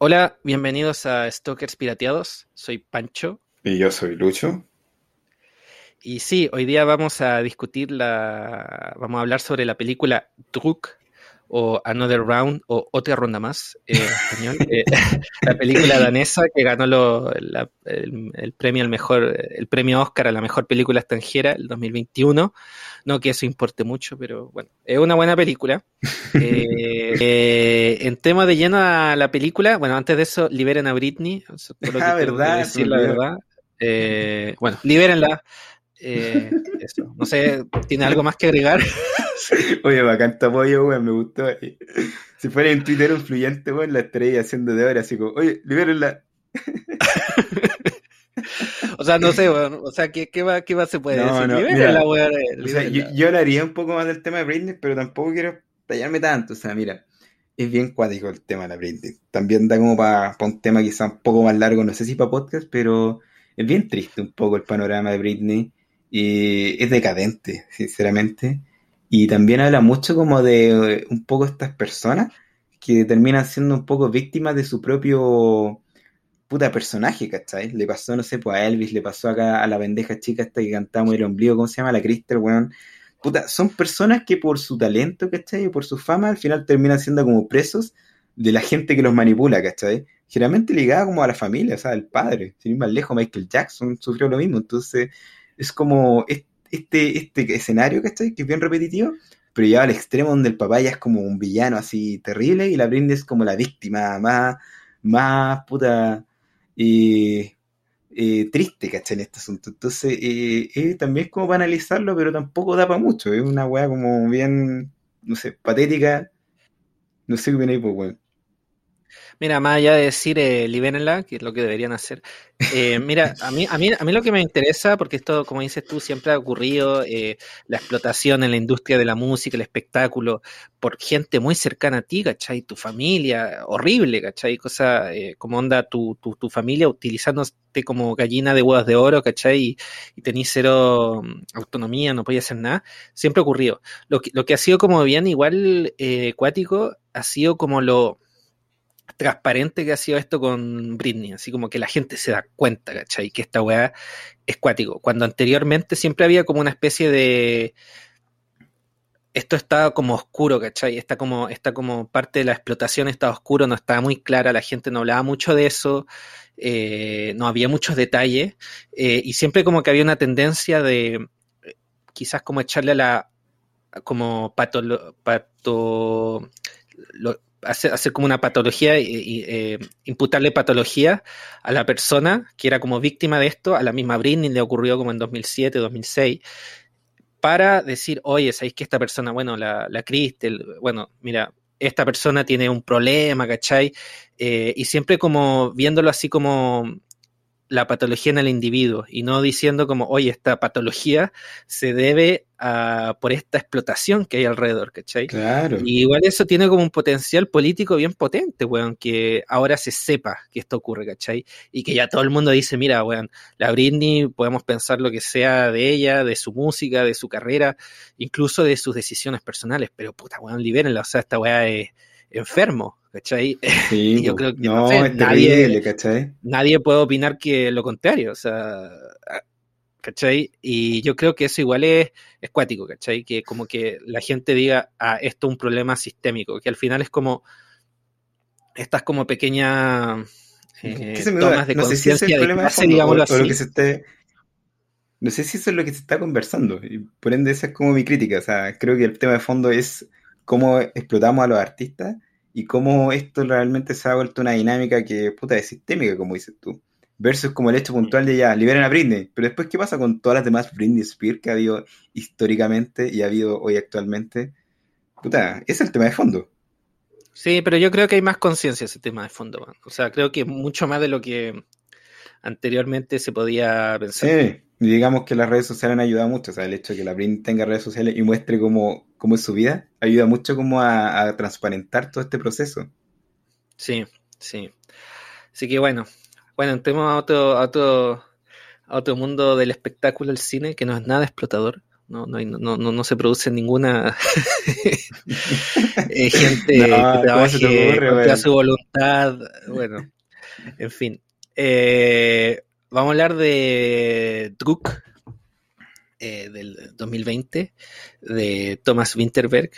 Hola, bienvenidos a Stalkers Pirateados. Soy Pancho. Y yo soy Lucho. Y sí, hoy día vamos a discutir la. Vamos a hablar sobre la película Druk o Another Round o Otra Ronda Más en español. Eh, la película danesa que ganó lo, la, el, el, premio al mejor, el premio Oscar a la mejor película extranjera el 2021. No que eso importe mucho, pero bueno, es una buena película. Eh, eh, en tema de lleno a la película, bueno, antes de eso, liberen a Britney. Por lo que ah, verdad, decir la verdad. Eh, bueno, libérenla. Eh, eso. No sé, ¿tiene algo más que agregar? Oye, bacán tu apoyo, weón, me gustó. Si fuera en Twitter influyente, weón, la estaría haciendo de ahora, así como, oye, libérenla. o sea, no sé, weón, o sea, ¿qué, qué, va, qué va se puede No, decir? no, Libérenla, weón. O sea, yo, yo hablaría un poco más del tema de Britney, pero tampoco quiero tallarme tanto. O sea, mira, es bien cuático el tema de la Britney. También da como para un tema quizá un poco más largo, no sé si para podcast, pero es bien triste un poco el panorama de Britney. Y es decadente, sinceramente. Y también habla mucho como de eh, un poco estas personas que terminan siendo un poco víctimas de su propio puta personaje, ¿cachai? Le pasó, no sé, pues a Elvis, le pasó acá a la pendeja chica esta que cantaba muy el ombligo, ¿cómo se llama? La Crystal, weón. Puta, son personas que por su talento, ¿cachai? Y por su fama, al final terminan siendo como presos de la gente que los manipula, ¿cachai? Generalmente ligada como a la familia, o sea, al padre. Sin ir más lejos, Michael Jackson sufrió lo mismo. Entonces, es como es- este, este escenario, ¿cachai? Que es bien repetitivo, pero lleva al extremo donde el papá ya es como un villano así terrible y la Britney es como la víctima más, más puta eh, eh, triste, ¿cachai? En este asunto. Entonces, eh, eh, también es como para analizarlo, pero tampoco da para mucho. Es una weá como bien, no sé, patética. No sé qué opináis, pues, weón. Mira, más allá de decir eh, libérenla, que es lo que deberían hacer. eh, mira, a mí, a, mí, a mí lo que me interesa, porque esto, como dices tú, siempre ha ocurrido, eh, la explotación en la industria de la música, el espectáculo, por gente muy cercana a ti, ¿cachai? Tu familia, horrible, ¿cachai? Cosa como onda tu, tu, tu familia utilizándote como gallina de huevos de oro, ¿cachai? Y, y cero mm, autonomía, no podías hacer nada. Siempre ha ocurrido. Lo que, lo ha sido como bien igual cuático, ha sido como lo transparente que ha sido esto con Britney, así como que la gente se da cuenta, ¿cachai? Que esta weá es cuático. Cuando anteriormente siempre había como una especie de. Esto estaba como oscuro, ¿cachai? Está como, está como parte de la explotación estaba oscuro, no estaba muy clara, la gente no hablaba mucho de eso, eh, no había muchos detalles, eh, y siempre como que había una tendencia de quizás como echarle a la como pato, lo- hacer, como una patología y, eh, imputarle patología a la persona que era como víctima de esto, a la misma Britney le ocurrió como en 2007, 2006, para decir, oye, ¿sabéis que esta persona, bueno, la, la bueno, mira, esta persona tiene un problema, ¿cachai? Eh, y siempre como viéndolo así como la patología en el individuo y no diciendo como, oye, esta patología se debe a, por esta explotación que hay alrededor, ¿cachai? Claro. Y igual eso tiene como un potencial político bien potente, weón, que ahora se sepa que esto ocurre, ¿cachai? Y que ya todo el mundo dice, mira, weón, la Britney, podemos pensar lo que sea de ella, de su música, de su carrera, incluso de sus decisiones personales, pero puta, weón, libérenla, o sea, esta weá es enfermo, ¿cachai? Sí, yo po. creo que, no, no sé, es nadie- terrible, ¿cachai? Nadie puede opinar que lo contrario, o sea, ¿cachai? Y yo creo que eso igual es, es cuático, ¿cachai? Que como que la gente diga, ah, esto es un problema sistémico, que al final es como estas como pequeñas eh, ¿Qué se me tomas de No sé si es el de problema de clase, fondo, o, digámoslo o lo así. que se esté... No sé si eso es lo que se está conversando, y por ende esa es como mi crítica, o sea, creo que el tema de fondo es cómo explotamos a los artistas y cómo esto realmente se ha vuelto una dinámica que, puta, es sistémica, como dices tú, versus como el hecho puntual de ya, liberen a Britney, pero después, ¿qué pasa con todas las demás Britney Spears que ha habido históricamente y ha habido hoy actualmente? Puta, ese es el tema de fondo. Sí, pero yo creo que hay más conciencia ese tema de fondo, man. o sea, creo que mucho más de lo que anteriormente se podía pensar. Sí, digamos que las redes sociales han ayudado mucho, o sea, el hecho de que la Britney tenga redes sociales y muestre cómo, cómo es su vida, ayuda mucho como a, a transparentar todo este proceso. Sí, sí. Así que bueno, bueno, entremos a otro, a otro, a otro mundo del espectáculo, el cine, que no es nada explotador, no, no, no, no, se produce ninguna eh, gente que trabaje su voluntad. Bueno, en fin. Eh, vamos a hablar de Druk eh, del 2020, de Thomas Winterberg,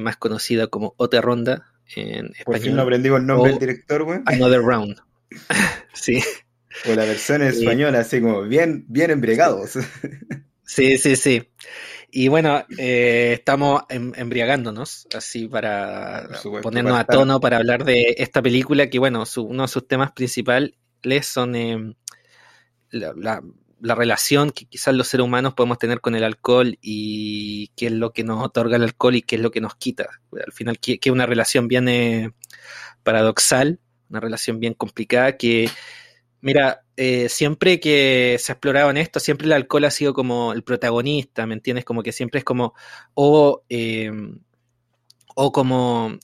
más conocida como Otra Ronda en español. Por fin no aprendimos el nombre del director, güey. Another Round. sí. O la versión española, así como bien, bien embriagados. Sí, sí, sí. Y bueno, eh, estamos em, embriagándonos, así para ponernos a tono para hablar de esta película, que bueno, uno de sus temas principales son em, la, relación que quizás los seres humanos podemos tener con el alcohol y qué es lo que nos otorga el alcohol y qué es lo que nos quita. Al final, que es una relación bien paradoxal, una relación bien complicada que Mira, eh, siempre que se ha explorado en esto, siempre el alcohol ha sido como el protagonista, ¿me entiendes? Como que siempre es como, o, eh, o como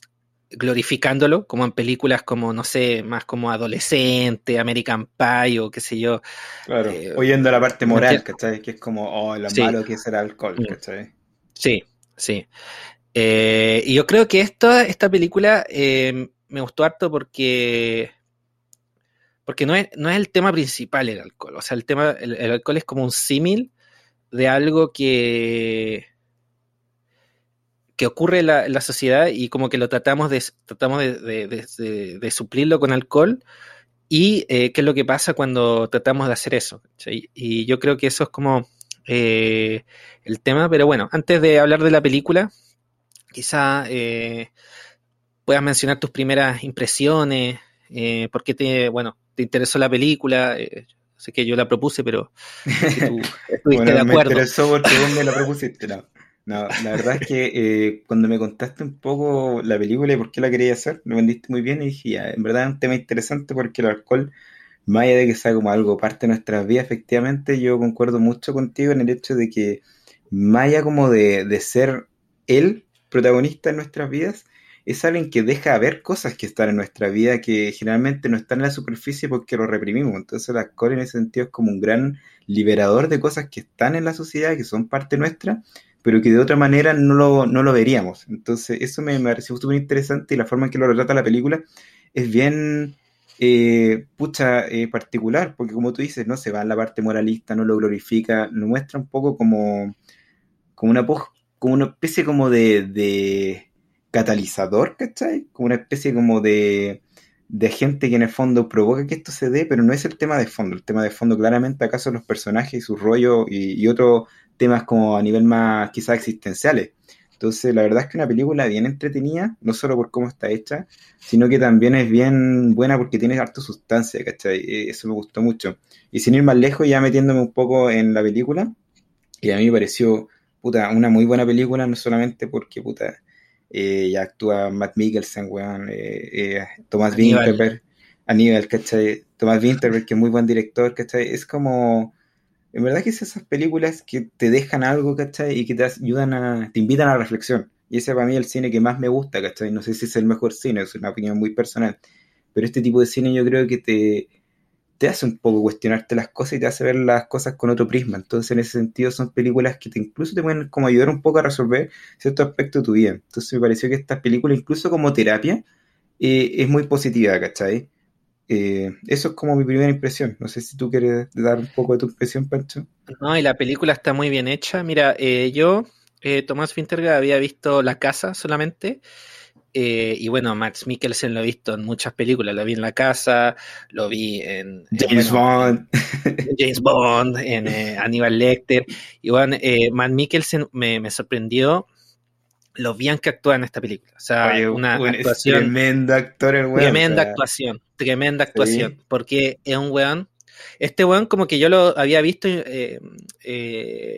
glorificándolo, como en películas como, no sé, más como adolescente, American Pie o qué sé yo. Claro, eh, oyendo la parte moral, ¿cachai? Que es como, oh, lo malo que es el alcohol, mm. ¿cachai? Sí, sí. y yo creo que esta, esta película me gustó harto porque porque no es, no es el tema principal el alcohol. O sea, el tema, el, alcohol es como un símil de algo que, que ocurre en la, sociedad y como que lo tratamos de, tratamos de, suplirlo con alcohol. Y eh, qué es lo que pasa cuando tratamos de hacer eso. Y yo creo que eso es como eh, el tema. Pero bueno, antes de hablar de la película, quizá eh, puedas mencionar tus primeras impresiones, eh, ¿Por qué te, bueno, te interesó la película? Eh, sé que yo la propuse, pero tú estuviste de acuerdo. Me interesó porque vos me la propusiste, no. No, la verdad es que eh, cuando me contaste un poco la película y por qué la quería hacer, lo vendiste muy bien y dije, ya, en verdad es un tema interesante porque el alcohol, más allá de que sea como algo parte de nuestras vidas, efectivamente yo concuerdo mucho contigo en el hecho de que más allá como de, de ser el protagonista en nuestras vidas, es alguien que deja ver cosas que están en nuestra vida que generalmente no están en la superficie porque lo reprimimos. Entonces el alcohol en ese sentido es como un gran liberador de cosas que están en la sociedad, que son parte nuestra, pero que de otra manera no lo, no lo veríamos. Entonces eso me, me pareció súper interesante y la forma en que lo retrata la película es bien... Eh, pucha eh, particular, porque como tú dices, no se va en la parte moralista, no lo glorifica, lo muestra un poco como, como una como una especie como de catalizador, ¿cachai? Como una especie como de, de gente que en el fondo provoca que esto se dé, pero no es el tema de fondo. El tema de fondo claramente acaso los personajes y su rollo y, otros temas como a nivel más quizás existenciales. Entonces, la verdad es que una película bien entretenida, no solo por cómo está hecha, sino que también es bien buena porque tiene harta sustancia, ¿cachai? E, eso me gustó mucho. Y sin ir más lejos, ya metiéndome un poco en la película, y a mí me pareció, puta, una muy buena película, no solamente porque, puta, eh, ya actúa Matt Mikkelsen, weón, eh, eh, Tomás Winterberg, Aníbal, ¿cachai? Tomás Winterberg, que es muy buen director, ¿cachai? Es como, en verdad que es esas películas que te dejan algo, ¿cachai? Y que te ayudan a, te invitan a la reflexión. Y ese para mí es el cine que más me gusta, ¿cachai? No sé si es el mejor cine, es una opinión muy personal, pero este tipo de cine yo creo que te, te hace un poco cuestionarte las cosas y te hace ver las cosas con otro prisma. Entonces, en ese sentido, son películas que incluso te pueden como ayudar un poco a resolver ciertos aspectos de tu vida. Entonces, me pareció que esta película, incluso como terapia, eh, es muy positiva, ¿cachai? Eh, eso es como mi primera impresión. No sé si tú quieres dar un poco de tu impresión, Pancho. No, y la película está muy bien hecha. Mira, eh, yo, Tomás Finterga, había visto La Casa solamente. Eh, y bueno, Max Mikkelsen lo he visto en muchas películas, lo vi en La Casa, lo vi en James Bond, James Bond, en eh, Aníbal Lecter. Y bueno, eh, Matt Mikkelsen me, sorprendió lo bien que actúa en esta película. O sea, una actuación. Tremendo actor el weón. Tremenda actuación, tremenda actuación. Porque es un weón. Este weón, como que yo lo había visto eh,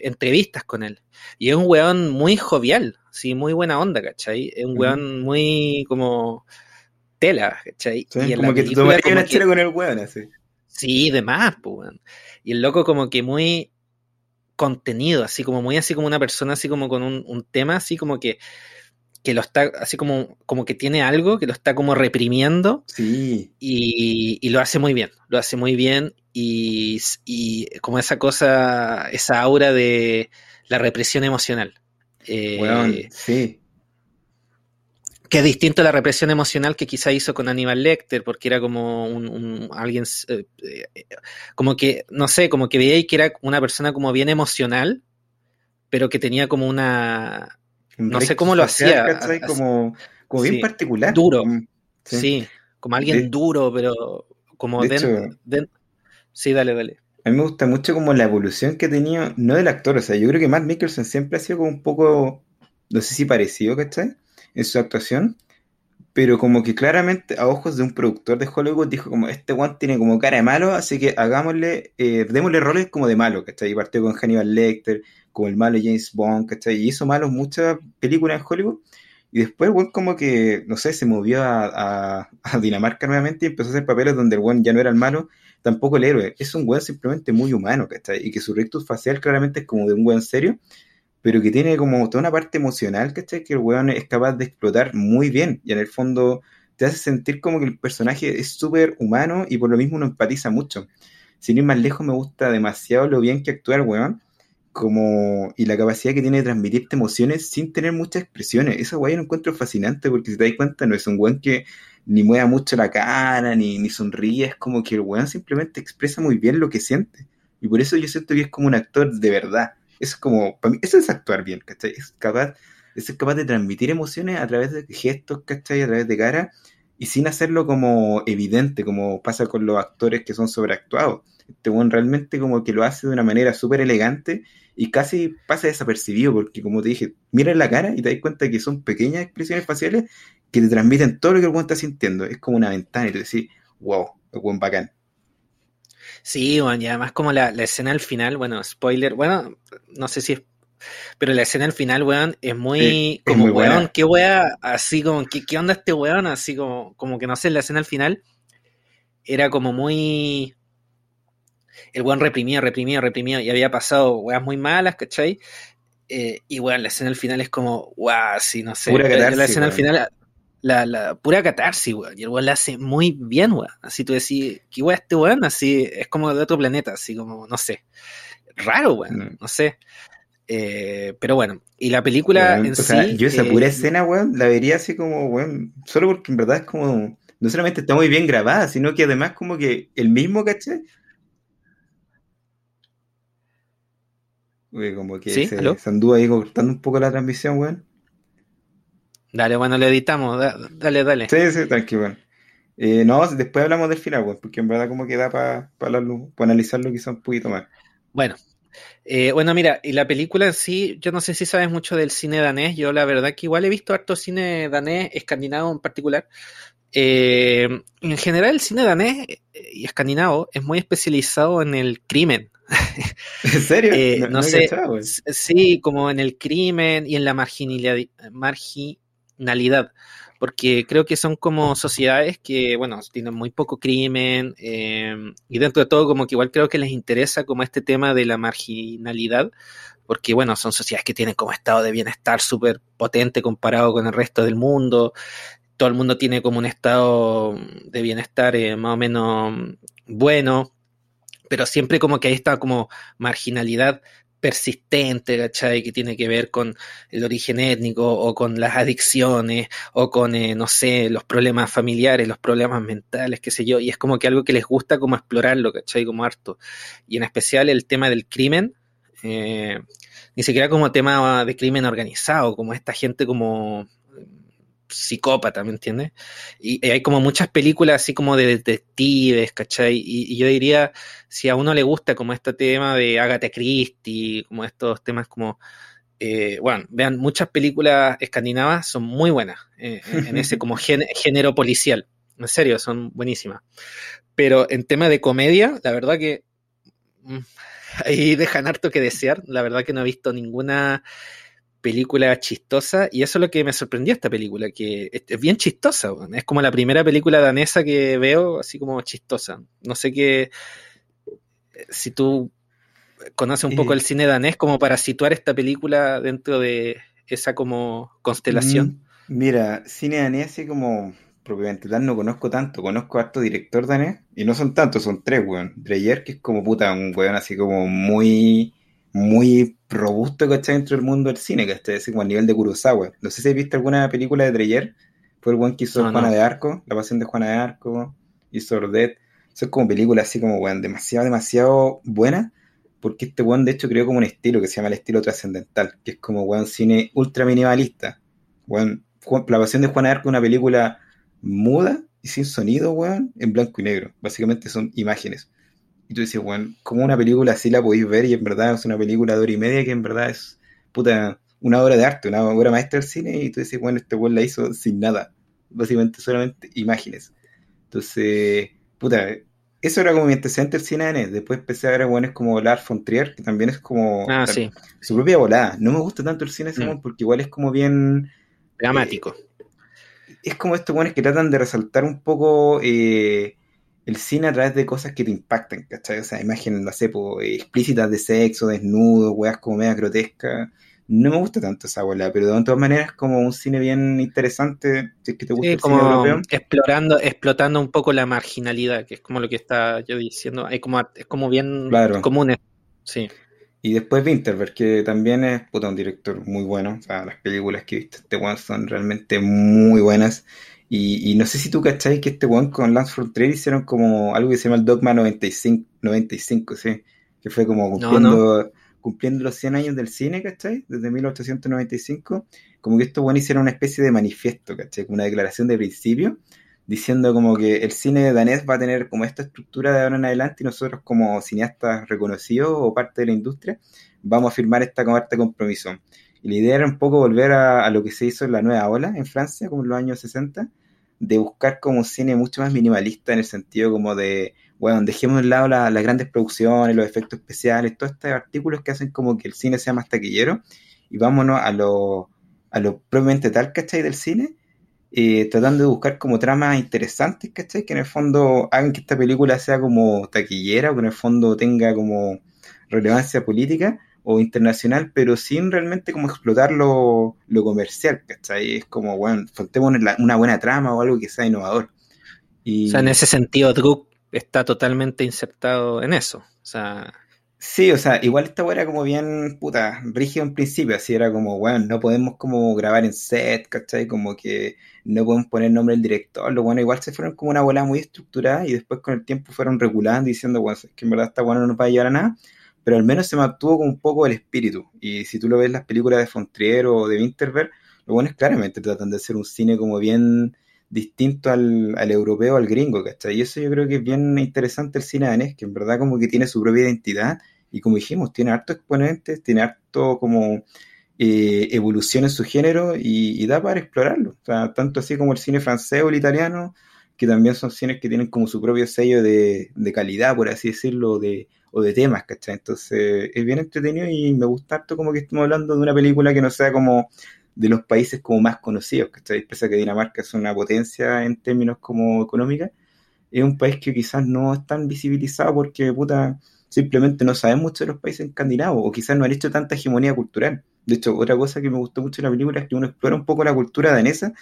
entrevistas con él. Y es un weón muy jovial sí, muy buena onda, ¿cachai? Es un weón muy como tela, ¿cachai? y como que te tomaría una chela con el weón, así. Sí, de más, pues, weón. Y el loco como que muy contenido, así como muy así como una persona así como con un, tema así como que que lo está así como como que tiene algo que lo está como reprimiendo sí y, y lo hace muy bien lo hace muy bien y, y como esa cosa, esa aura de la represión emocional. Eh, sí. Que es distinto a la represión emocional que quizá hizo con Aníbal Lecter, porque era como un, alguien, eh, eh, como que, no sé, como que veía que era una persona como bien emocional, pero que tenía como una, no sé cómo lo hacía. Como, como bien particular. Duro. Sí. como alguien duro, pero como de Sí, dale, dale. A mí me gusta mucho como la evolución que ha tenido, no del actor, o sea, yo creo que Matt Mikkelsen siempre ha sido como un poco, no sé si parecido, ¿cachai? En su actuación, pero como que claramente a ojos de un productor de Hollywood dijo como, este one tiene como cara de malo, así que hagámosle, eh, démosle roles como de malo, ¿cachai? Y partió con Hannibal Lecter, como el malo James Bond, ¿cachai? Y hizo malos muchas películas en Hollywood, y después el como que, no sé, se movió a, a Dinamarca nuevamente y empezó a hacer papeles donde el ya no era el malo, tampoco el héroe. Es un weón simplemente muy humano, ¿cachai? Y que su rictus facial claramente es como de un weón serio, pero que tiene como toda una parte emocional, ¿cachai? Que el weón es capaz de explotar muy bien. Y en el fondo te hace sentir como que el personaje es súper humano y por lo mismo uno empatiza mucho. Sin ir más lejos, me gusta demasiado lo bien que actúa el weón. Como, y la capacidad que tiene de transmitirte emociones sin tener muchas expresiones. Esa weón lo encuentro fascinante porque si te das cuenta, no es un weón que ni mueva mucho la cara, ni, ni sonríe, es como que el weón simplemente expresa muy bien lo que siente. Y por eso yo siento que es como un actor de verdad. Es como, para mí, eso es actuar bien, ¿cachai? Es capaz, es capaz de transmitir emociones a través de gestos, ¿cachai? A través de cara, y sin hacerlo como evidente, como pasa con los actores que son sobreactuados. Este weón realmente como que lo hace de una manera súper elegante y casi pasa desapercibido, porque como te dije, mira la cara y te das cuenta que son pequeñas expresiones faciales que te transmiten todo lo que el weón está sintiendo. Es como una ventana y te decís, wow, es buen bacán. Sí, bueno, y además como la, escena al final, bueno, spoiler, bueno, no sé si es pero la escena al final, weón, es muy como, weón, qué weá, así como, ¿qué, ¿qué, onda este weón? Así como, como que no sé, la escena al final era como muy... El weón reprimía, reprimía, reprimía, y había pasado weas muy malas, ¿cachai? Eh, y weón, la escena al final es como, guau, sí, no sé. la, escena al final la, la pura catarsis, weón. Y el weón la hace muy bien, weón. Así tú decís, ¿qué weón este weón? Así es como de otro planeta, así como, no sé. Raro, weón, mm. no sé. Eh, pero bueno, y la película en sí. yo esa pura eh, escena, weón, la vería así como, weón, solo porque en verdad es como. No solamente está muy bien grabada, sino que además, como que el mismo, ¿caché? como que se, se, anduvo ahí cortando un poco la transmisión, weón. Dale, bueno, lo editamos, dale, dale. Sí, sí, tranquilo. Eh, no, después hablamos del final, pues, porque en verdad como queda para para analizarlo quizá un poquito más. Bueno, eh, bueno, mira, y la película en sí, yo no sé si sabes mucho del cine danés, yo la verdad que igual he visto harto cine danés, escandinavo en particular. Eh, en general el cine danés y escandinavo es muy especializado en el crimen. ¿En serio? no, sé, sí, como en el crimen y en la marginalidad, porque creo que son como sociedades que, bueno, tienen muy poco crimen eh, y dentro de todo como que igual creo que les interesa como este tema de la marginalidad, porque, bueno, son sociedades que tienen como estado de bienestar súper potente comparado con el resto del mundo, todo el mundo tiene como un estado de bienestar eh, más o menos bueno, pero siempre como que hay esta como marginalidad persistente, ¿cachai? Que tiene que ver con el origen étnico o con las adicciones o con, eh, no sé, los problemas familiares, los problemas mentales, qué sé yo. Y es como que algo que les gusta como explorarlo, ¿cachai? Como harto. Y en especial el tema del crimen, eh, ni siquiera como tema de crimen organizado, como esta gente como psicópata, ¿me entiendes? Y, hay como muchas películas así como de detectives, ¿cachai? Y, yo diría, si a uno le gusta como este tema de Agatha Christie, como estos temas como... Eh, bueno, vean, muchas películas escandinavas son muy buenas eh, en ese como género policial. En serio, son buenísimas. Pero en tema de comedia, la verdad que mm, ahí dejan harto que desear. La verdad que no he visto ninguna película chistosa y eso es lo que me sorprendió esta película, que es bien chistosa, es como la primera película danesa que veo así como chistosa. No sé qué, si tú conoces un poco el cine danés como para situar esta película dentro de esa como constelación. Mm, mira, cine danés así como propiamente tal no conozco tanto. Conozco a harto director danés y no son tantos, son tres, weón. Dreyer, que es como puta, un weón así como muy, muy robusto, ¿cachai? Dentro del mundo del cine, ¿cachai? Así como a nivel de Kurosawa. No sé si has visto alguna película de Dreyer. Fue el weón que hizo Juana de Arco, La Pasión de Juana de Arco, hizo Ordet. Son como películas así como, weón, demasiado, demasiado buenas porque este weón de hecho creó como un estilo que se llama el estilo trascendental, que es como weón cine ultra minimalista. Weón, la pasión de Juan Arco, una película muda y sin sonido, weón, en blanco y negro. Básicamente son imágenes. Y tú dices, weón, como una película así la podéis ver y en verdad es una película de hora y media que en verdad es, puta, una obra de arte, una obra maestra del cine y tú dices, bueno, este weón la hizo sin nada. Básicamente solamente imágenes. Entonces, puta, eso era como mi antecedente del cine Después empecé a ver a como Lars von Trier, que también es como ah, su propia volada. No me gusta tanto el cine mm. porque igual es como bien... Dramático. Eh, es como estos buenos que tratan de resaltar un poco eh, el cine a través de cosas que te impactan, ¿cachai? O sea, imágenes, no sé, explícitas de sexo, desnudo, weas como media grotescas no me gusta tanto esa bola, pero de todas maneras es como un cine bien interesante, si es que te gusta el como cine europeo. Explorando, explotando un poco la marginalidad, que es como lo que está yo diciendo, es como, es como bien común. Sí. Y después Winterberg, que también es un director muy bueno. O sea, las películas que viste este one son realmente muy buenas. Y, no sé si tú cacháis que este one con Lance Frontier hicieron como algo que se llama el Dogma 95, 95 sí. Que fue como cumpliendo cumpliendo los 100 años del cine, ¿cachai? Desde 1895, como que estos bueno hicieron una especie de manifiesto, ¿cachai? Como una declaración de principio, diciendo como que el cine danés va a tener como esta estructura de ahora en adelante y nosotros como cineastas reconocidos o parte de la industria vamos a firmar esta carta compromiso. Y la idea era un poco volver a, lo que se hizo en la nueva ola en Francia, como en los años 60, de buscar como cine mucho más minimalista en el sentido como de bueno, dejemos de lado las grandes producciones, los efectos especiales, todos estos artículos que hacen como que el cine sea más taquillero y vámonos a lo, a lo propiamente tal, ¿cachai? Del cine, eh, tratando de buscar como tramas interesantes, ¿cachai? Que en el fondo hagan que esta película sea como taquillera o que en el fondo tenga como relevancia política o internacional, pero sin realmente como explotar lo, comercial, ¿cachai? Es como, bueno, faltemos una buena trama o algo que sea innovador. Y... O sea, en ese sentido, Druk está totalmente insertado en eso. O sea. Sí, o sea, igual esta era como bien, puta, rígido en principio, así era como, bueno, no podemos como grabar en set, ¿cachai? Como que no podemos poner nombre del director, lo bueno, igual se fueron como una bola muy estructurada y después con el tiempo fueron regulando diciendo, bueno, es que en verdad esta bueno no nos va a llevar a nada, pero al menos se mantuvo con un poco el espíritu. Y si tú lo ves las películas de Fontrier o de Winterberg, lo bueno es claramente tratan de hacer un cine como bien distinto al, al, europeo, al gringo, ¿cachai? Y eso yo creo que es bien interesante el cine danés, que en verdad como que tiene su propia identidad y como dijimos, tiene harto exponentes, tiene harto como eh, evolución en su género y, da para explorarlo. O sea, tanto así como el cine francés o el italiano, que también son cines que tienen como su propio sello de, de calidad, por así decirlo, de, o de temas, ¿cachai? Entonces es bien entretenido y me gusta harto como que estemos hablando de una película que no sea como de los países como más conocidos, ¿cachai? Pese a que Dinamarca es una potencia en términos como económica, es un país que quizás no es tan visibilizado porque, puta, simplemente no saben mucho de los países escandinavos o quizás no han hecho tanta hegemonía cultural. De hecho, otra cosa que me gustó mucho de la película es que uno explora un poco la cultura danesa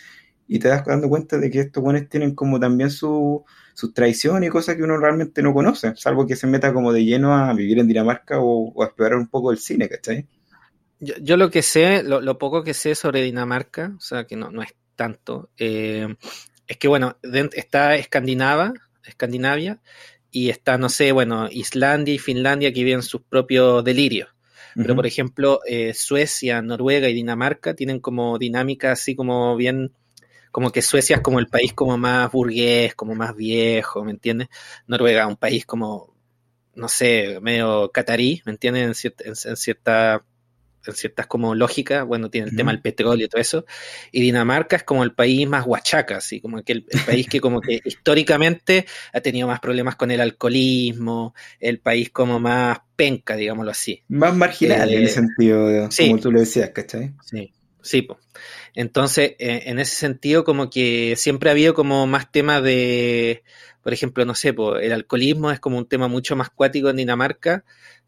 y te das dando cuenta de que estos buenos tienen como también su, sus tradiciones y cosas que uno realmente no conoce, salvo que se meta como de lleno a vivir en Dinamarca o, o a explorar un poco el cine, ¿cachai? Yo, lo que sé, lo, poco que sé sobre Dinamarca, o sea, que no, no es tanto, eh, es que, bueno, está Escandinava, Escandinavia, y está, no sé, bueno, Islandia y Finlandia que viven sus propios delirios. Pero, por ejemplo, eh, Suecia, Noruega y Dinamarca tienen como dinámica así como bien, como que Suecia es como el país como más burgués, como más viejo, ¿me entiendes? Noruega, un país como, no sé, medio catarí, ¿me entiendes? en cierta en ciertas como lógicas, bueno, tiene el tema del petróleo y todo eso, y Dinamarca es como el país más huachaca, así como que el, país que como que históricamente ha tenido más problemas con el alcoholismo, el país como más penca, digámoslo así. Más marginal en el eh, sentido, como tú lo decías, ¿cachai? Sí, sí, Entonces, eh, en ese sentido, como que siempre ha habido como más temas de, por ejemplo, no sé, el alcoholismo es como un tema mucho más cuático en Dinamarca,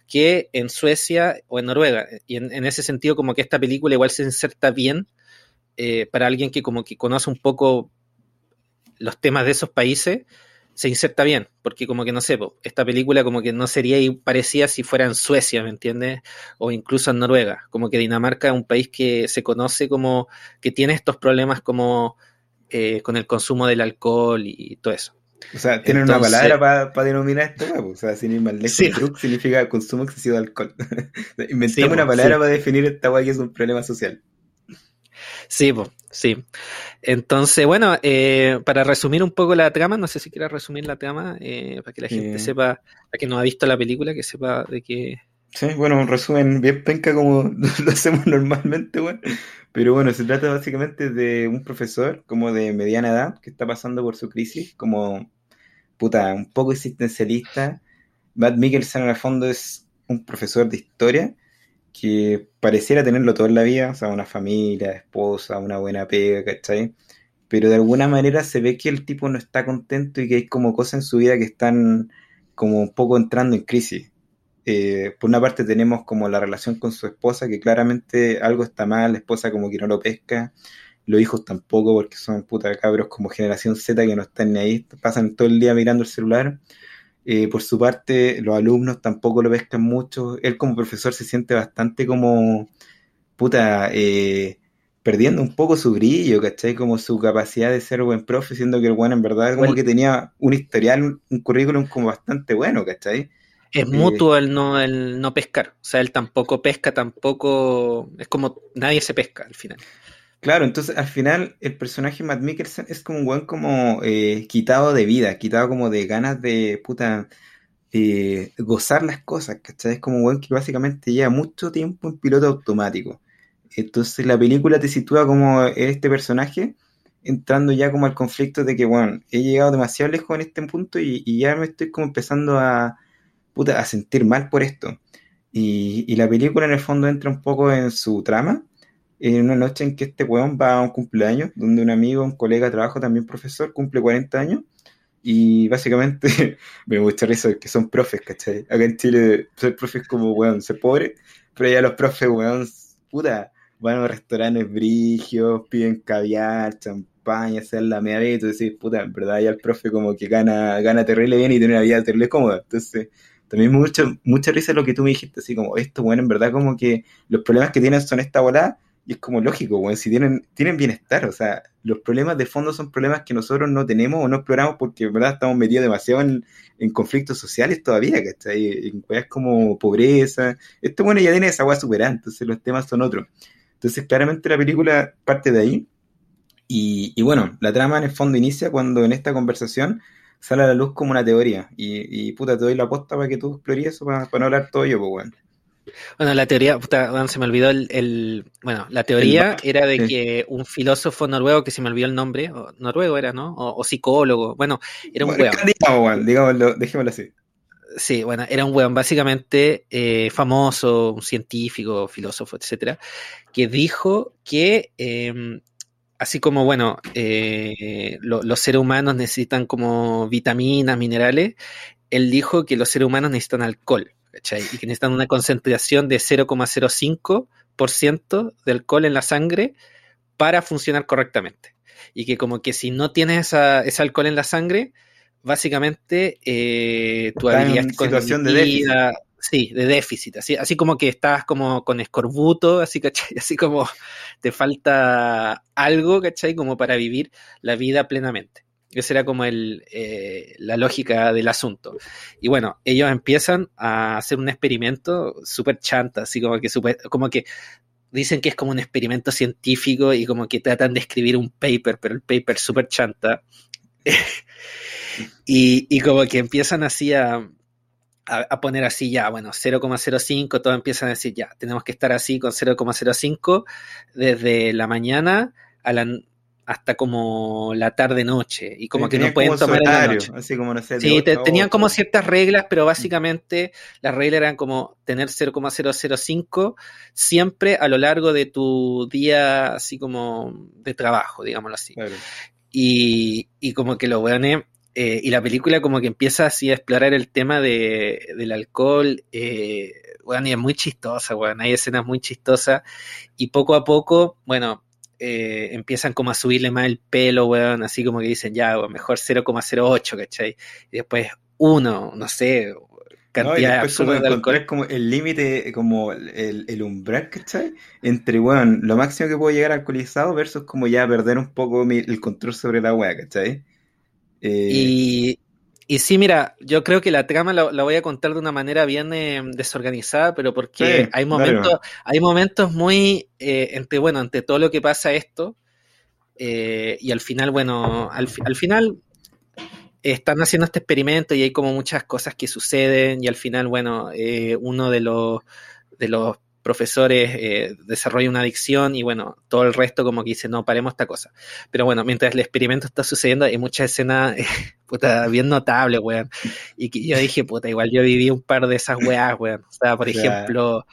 que en Suecia o en Noruega. Y en, ese sentido, como que esta película igual se inserta bien eh, para alguien que como que conoce un poco los temas de esos países, se inserta bien, porque como que no sé, esta película como que no sería parecida si fuera en Suecia, ¿me entiendes? O incluso en Noruega, como que Dinamarca es un país que se conoce como que tiene estos problemas como eh, con el consumo del alcohol y todo eso. O sea, tienen una palabra para denominar esto, o sea, sin ir más lejos, sí. significa consumo excesivo de alcohol. Inventamos una palabra para definir esta guay que es un problema social. Sí, pues, sí. Entonces, bueno, eh, para resumir un poco la trama, no sé si quieras resumir la trama, eh, para que la gente sepa, para que no ha visto la película, que sepa de qué... Sí, bueno, un resumen bien penca como lo hacemos normalmente, bueno. Pero bueno, se trata básicamente de un profesor como de mediana edad que está pasando por su crisis, como puta, un poco existencialista. Matt Mikkelsen en el fondo es un profesor de historia que pareciera tenerlo todo en la vida, o sea, una familia, esposa, una buena pega, ¿cachai? Pero de alguna manera se ve que el tipo no está contento y que hay como cosas en su vida que están como un poco entrando en crisis. Eh, por una parte tenemos como la relación con su esposa, que claramente algo está mal, la esposa como que no lo pesca, los hijos tampoco, porque son puta cabros como generación Z que no están ni ahí, pasan todo el día mirando el celular. Eh, por su parte, los alumnos tampoco lo pescan mucho. Él como profesor se siente bastante como, puta, eh, perdiendo un poco su brillo, ¿cachai? Como su capacidad de ser buen profe, siendo que el bueno en verdad como que tenía un historial, un, currículum como bastante bueno, ¿cachai? Es mutuo el no, el no pescar. O sea, él tampoco pesca, tampoco. Es como nadie se pesca al final. Claro, entonces al final el personaje Matt Mikkelsen es como un buen como eh, quitado de vida, quitado como de ganas de puta gozar las cosas, ¿cachai? Es como un buen que básicamente lleva mucho tiempo en piloto automático. Entonces la película te sitúa como este personaje entrando ya como al conflicto de que, bueno, he llegado demasiado lejos en este punto y, ya me estoy como empezando a, puta, a sentir mal por esto. Y la película en el fondo entra un poco en su trama en una noche en que este weón va a un cumpleaños, donde un amigo, un colega de trabajo, también profesor, cumple 40 años, y básicamente me gusta eso, que son profes, ¿cachai? Acá en Chile ser profe es como, weón, ser pobre, pero ya los profes, weón, puta, van a restaurantes brigios, piden caviar, champaña, hacen la media y tú decís, puta, en verdad ya el profe como que gana, gana terrible bien y tiene una vida terrible cómoda, entonces también mucha, mucha risa lo que tú me dijiste, así como esto, bueno, en verdad como que los problemas que tienen son esta volada, y es como lógico, bueno, si tienen, tienen bienestar, o sea, los problemas de fondo son problemas que nosotros no tenemos o no exploramos porque en verdad estamos metidos demasiado en, conflictos sociales todavía, ¿cachai? En cosas como pobreza. Esto, bueno, ya tiene esa agua superada, entonces los temas son otros. Entonces, claramente la película parte de ahí. Y, y, bueno, la trama en el fondo inicia cuando en esta conversación sale a la luz como una teoría. Y, y puta, te doy la aposta para que tú explores eso, para, para no hablar todo yo, pues bueno. Bueno, la teoría, puta, se me olvidó el, bueno, la teoría era de que un filósofo noruego, que se me olvidó el nombre, noruego era, ¿no? O, psicólogo, bueno, era un weón. Digámoslo, dejémoslo así. Sí, bueno, era un weón básicamente eh, famoso, un científico, filósofo, etcétera, que dijo que em, así como, bueno, eh, los seres humanos necesitan como vitaminas, minerales, él dijo que los seres humanos necesitan alcohol. Y que necesitan una concentración de 0,05% de alcohol en la sangre para funcionar correctamente. Y que como que si no tienes ese alcohol en la sangre, básicamente eh, tu habilidad situación de déficit. Sí, de déficit, así, así como que estás como con escorbuto, así, ¿cachai? Así como te falta algo, ¿cachai? Como para vivir la vida plenamente. Esa era como el, eh, la lógica del asunto. Y bueno, ellos empiezan a hacer un experimento súper chanta, así como que, super, como que dicen que es como un experimento científico y como que tratan de escribir un paper, pero el paper súper chanta. y, y, como que empiezan así a, a, poner así ya, bueno, 0,05, todos empiezan a decir ya, tenemos que estar así con 0,05 desde la mañana a la hasta como la tarde-noche y como que no pueden tomar en la noche. Así como, no sé, sí, tenían como ciertas reglas, pero básicamente las reglas eran como tener 0,005 siempre a lo largo de tu día así como de trabajo, digámoslo así. Y, y, como que lo weones, eh, y la película como que empieza así a explorar el tema de, del alcohol, eh, y es muy chistosa, weón, hay escenas muy chistosas y poco a poco, bueno, eh, empiezan como a subirle más el pelo, weón, así como que dicen, ya, mejor 0,08, ¿cachai? Y después uno, no sé, cantidad no, como de alcohol. Es como el límite, como el, el, umbral, ¿cachai? Entre, weón, lo máximo que puedo llegar alcoholizado versus como ya perder un poco el control sobre la weá, ¿cachai? Eh, y, y sí, mira, yo creo que la trama la, voy a contar de una manera bien eh, desorganizada, pero porque hay momentos, hay momentos muy eh, entre, bueno, ante todo lo que pasa esto, eh, y al final, bueno, al, al final están haciendo este experimento y hay como muchas cosas que suceden, y al final, bueno, uno de los de los profesores eh, desarrolla una adicción y bueno, todo el resto como que dice, no, paremos esta cosa. Pero bueno, mientras el experimento está sucediendo, hay muchas escenas puta, bien notables, weón. Y que yo dije, puta, igual yo viví un par de esas weas, weón. O sea, por ejemplo,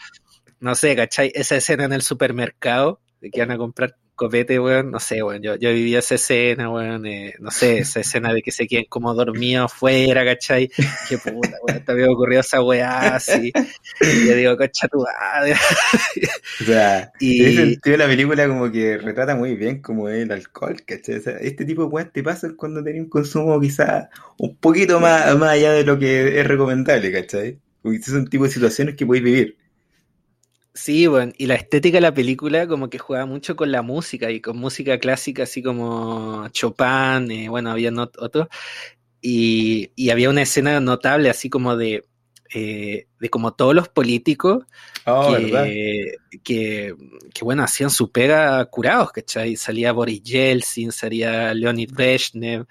no sé, ¿cachai? Esa escena en el supermercado de que van a comprar copete, weón, no sé, weón, yo, yo viví esa escena, weón, eh, no sé, esa escena de que se queden como dormidos afuera, ¿cachai? Qué puta, weón, te había ocurrido esa weá así. Y yo digo, cocha tu madre. O sea, y... en ese sentido la película como que retrata muy bien como el alcohol, ¿cachai? O sea, este tipo de weas te pasan cuando tenés un consumo quizás un poquito más, más allá de lo que es recomendable, ¿cachai? Porque son tipo de situaciones que podéis vivir. Sí, bueno, y la estética de la película como que juega mucho con la música y con música clásica así como Chopin, eh, bueno, había otros, y, y, había una escena notable así como de eh, de como todos los políticos oh, que, que, bueno, hacían su pega curados, ¿cachai? Salía Boris Yeltsin, salía Leonid Brezhnev,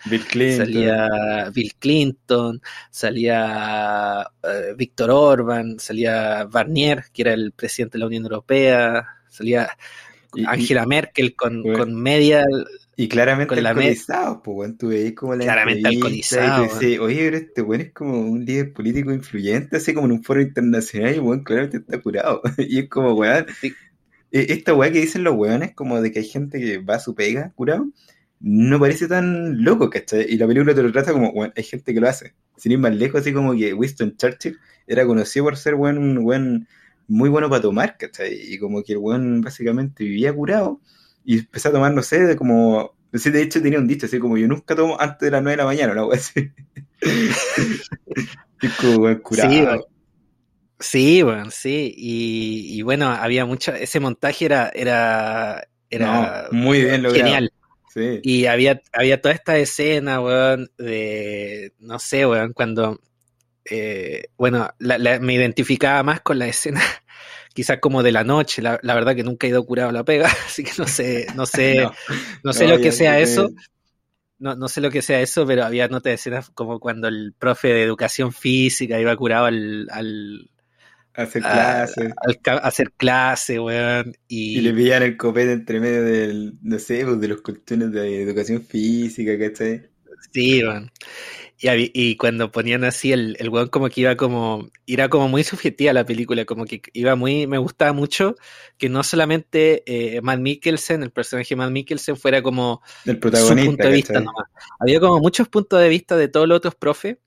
salía Bill Clinton, salía uh, Víctor Orban, salía Barnier, que era el presidente de la Unión Europea, salía Angela Merkel con, con media y claramente alcoholizado, pues, bueno, tú veis como la Claramente alcoholizado. Oye, pero este bueno es como un líder político influyente, así como en un foro internacional, y bueno, claramente está curado. y es como, weón, e, esta weá que dicen los weones, como de que hay gente que va a su pega curado, no parece tan loco, ¿cachai? Y la película te lo trata como, bueno, hay gente que lo hace. Sin ir más lejos, así como que Winston Churchill era conocido por ser buen, un buen muy bueno para tomar, ¿cachai? Y como que el weón básicamente vivía curado y empecé a tomar, no sé, de como. de hecho tenía un dicho así como yo nunca tomo antes de las 9 de la mañana, ¿no? así. como curado. Sí, bueno, sí, Y, y, bueno, había mucho, ese montaje era, era, era muy bien logrado. genial. Sí. Y había, había toda esta escena, weón, de, no sé, weón, cuando, eh, bueno, me identificaba más con la escena quizás como de la noche, la, verdad que nunca he ido curado la pega, así que no sé, no sé, no, sé lo que sea eso. No, no sé lo que sea eso, pero había notas de escenas como cuando el profe de educación física iba curado al, al hacer clase. hacer clase, weón. Y... y le pillan el copete entre medio del, no sé, pues, de los cuestiones de educación física, ¿cachai? Sí, weón. Y, cuando ponían así, el, el weón como que iba como, era como muy subjetiva la película, como que iba muy, me gustaba mucho que no solamente eh, Matt Mikkelsen, el personaje de Matt Mikkelsen, fuera como el protagonista, su punto de vista nomás. Había como muchos puntos de vista de todos los otros profes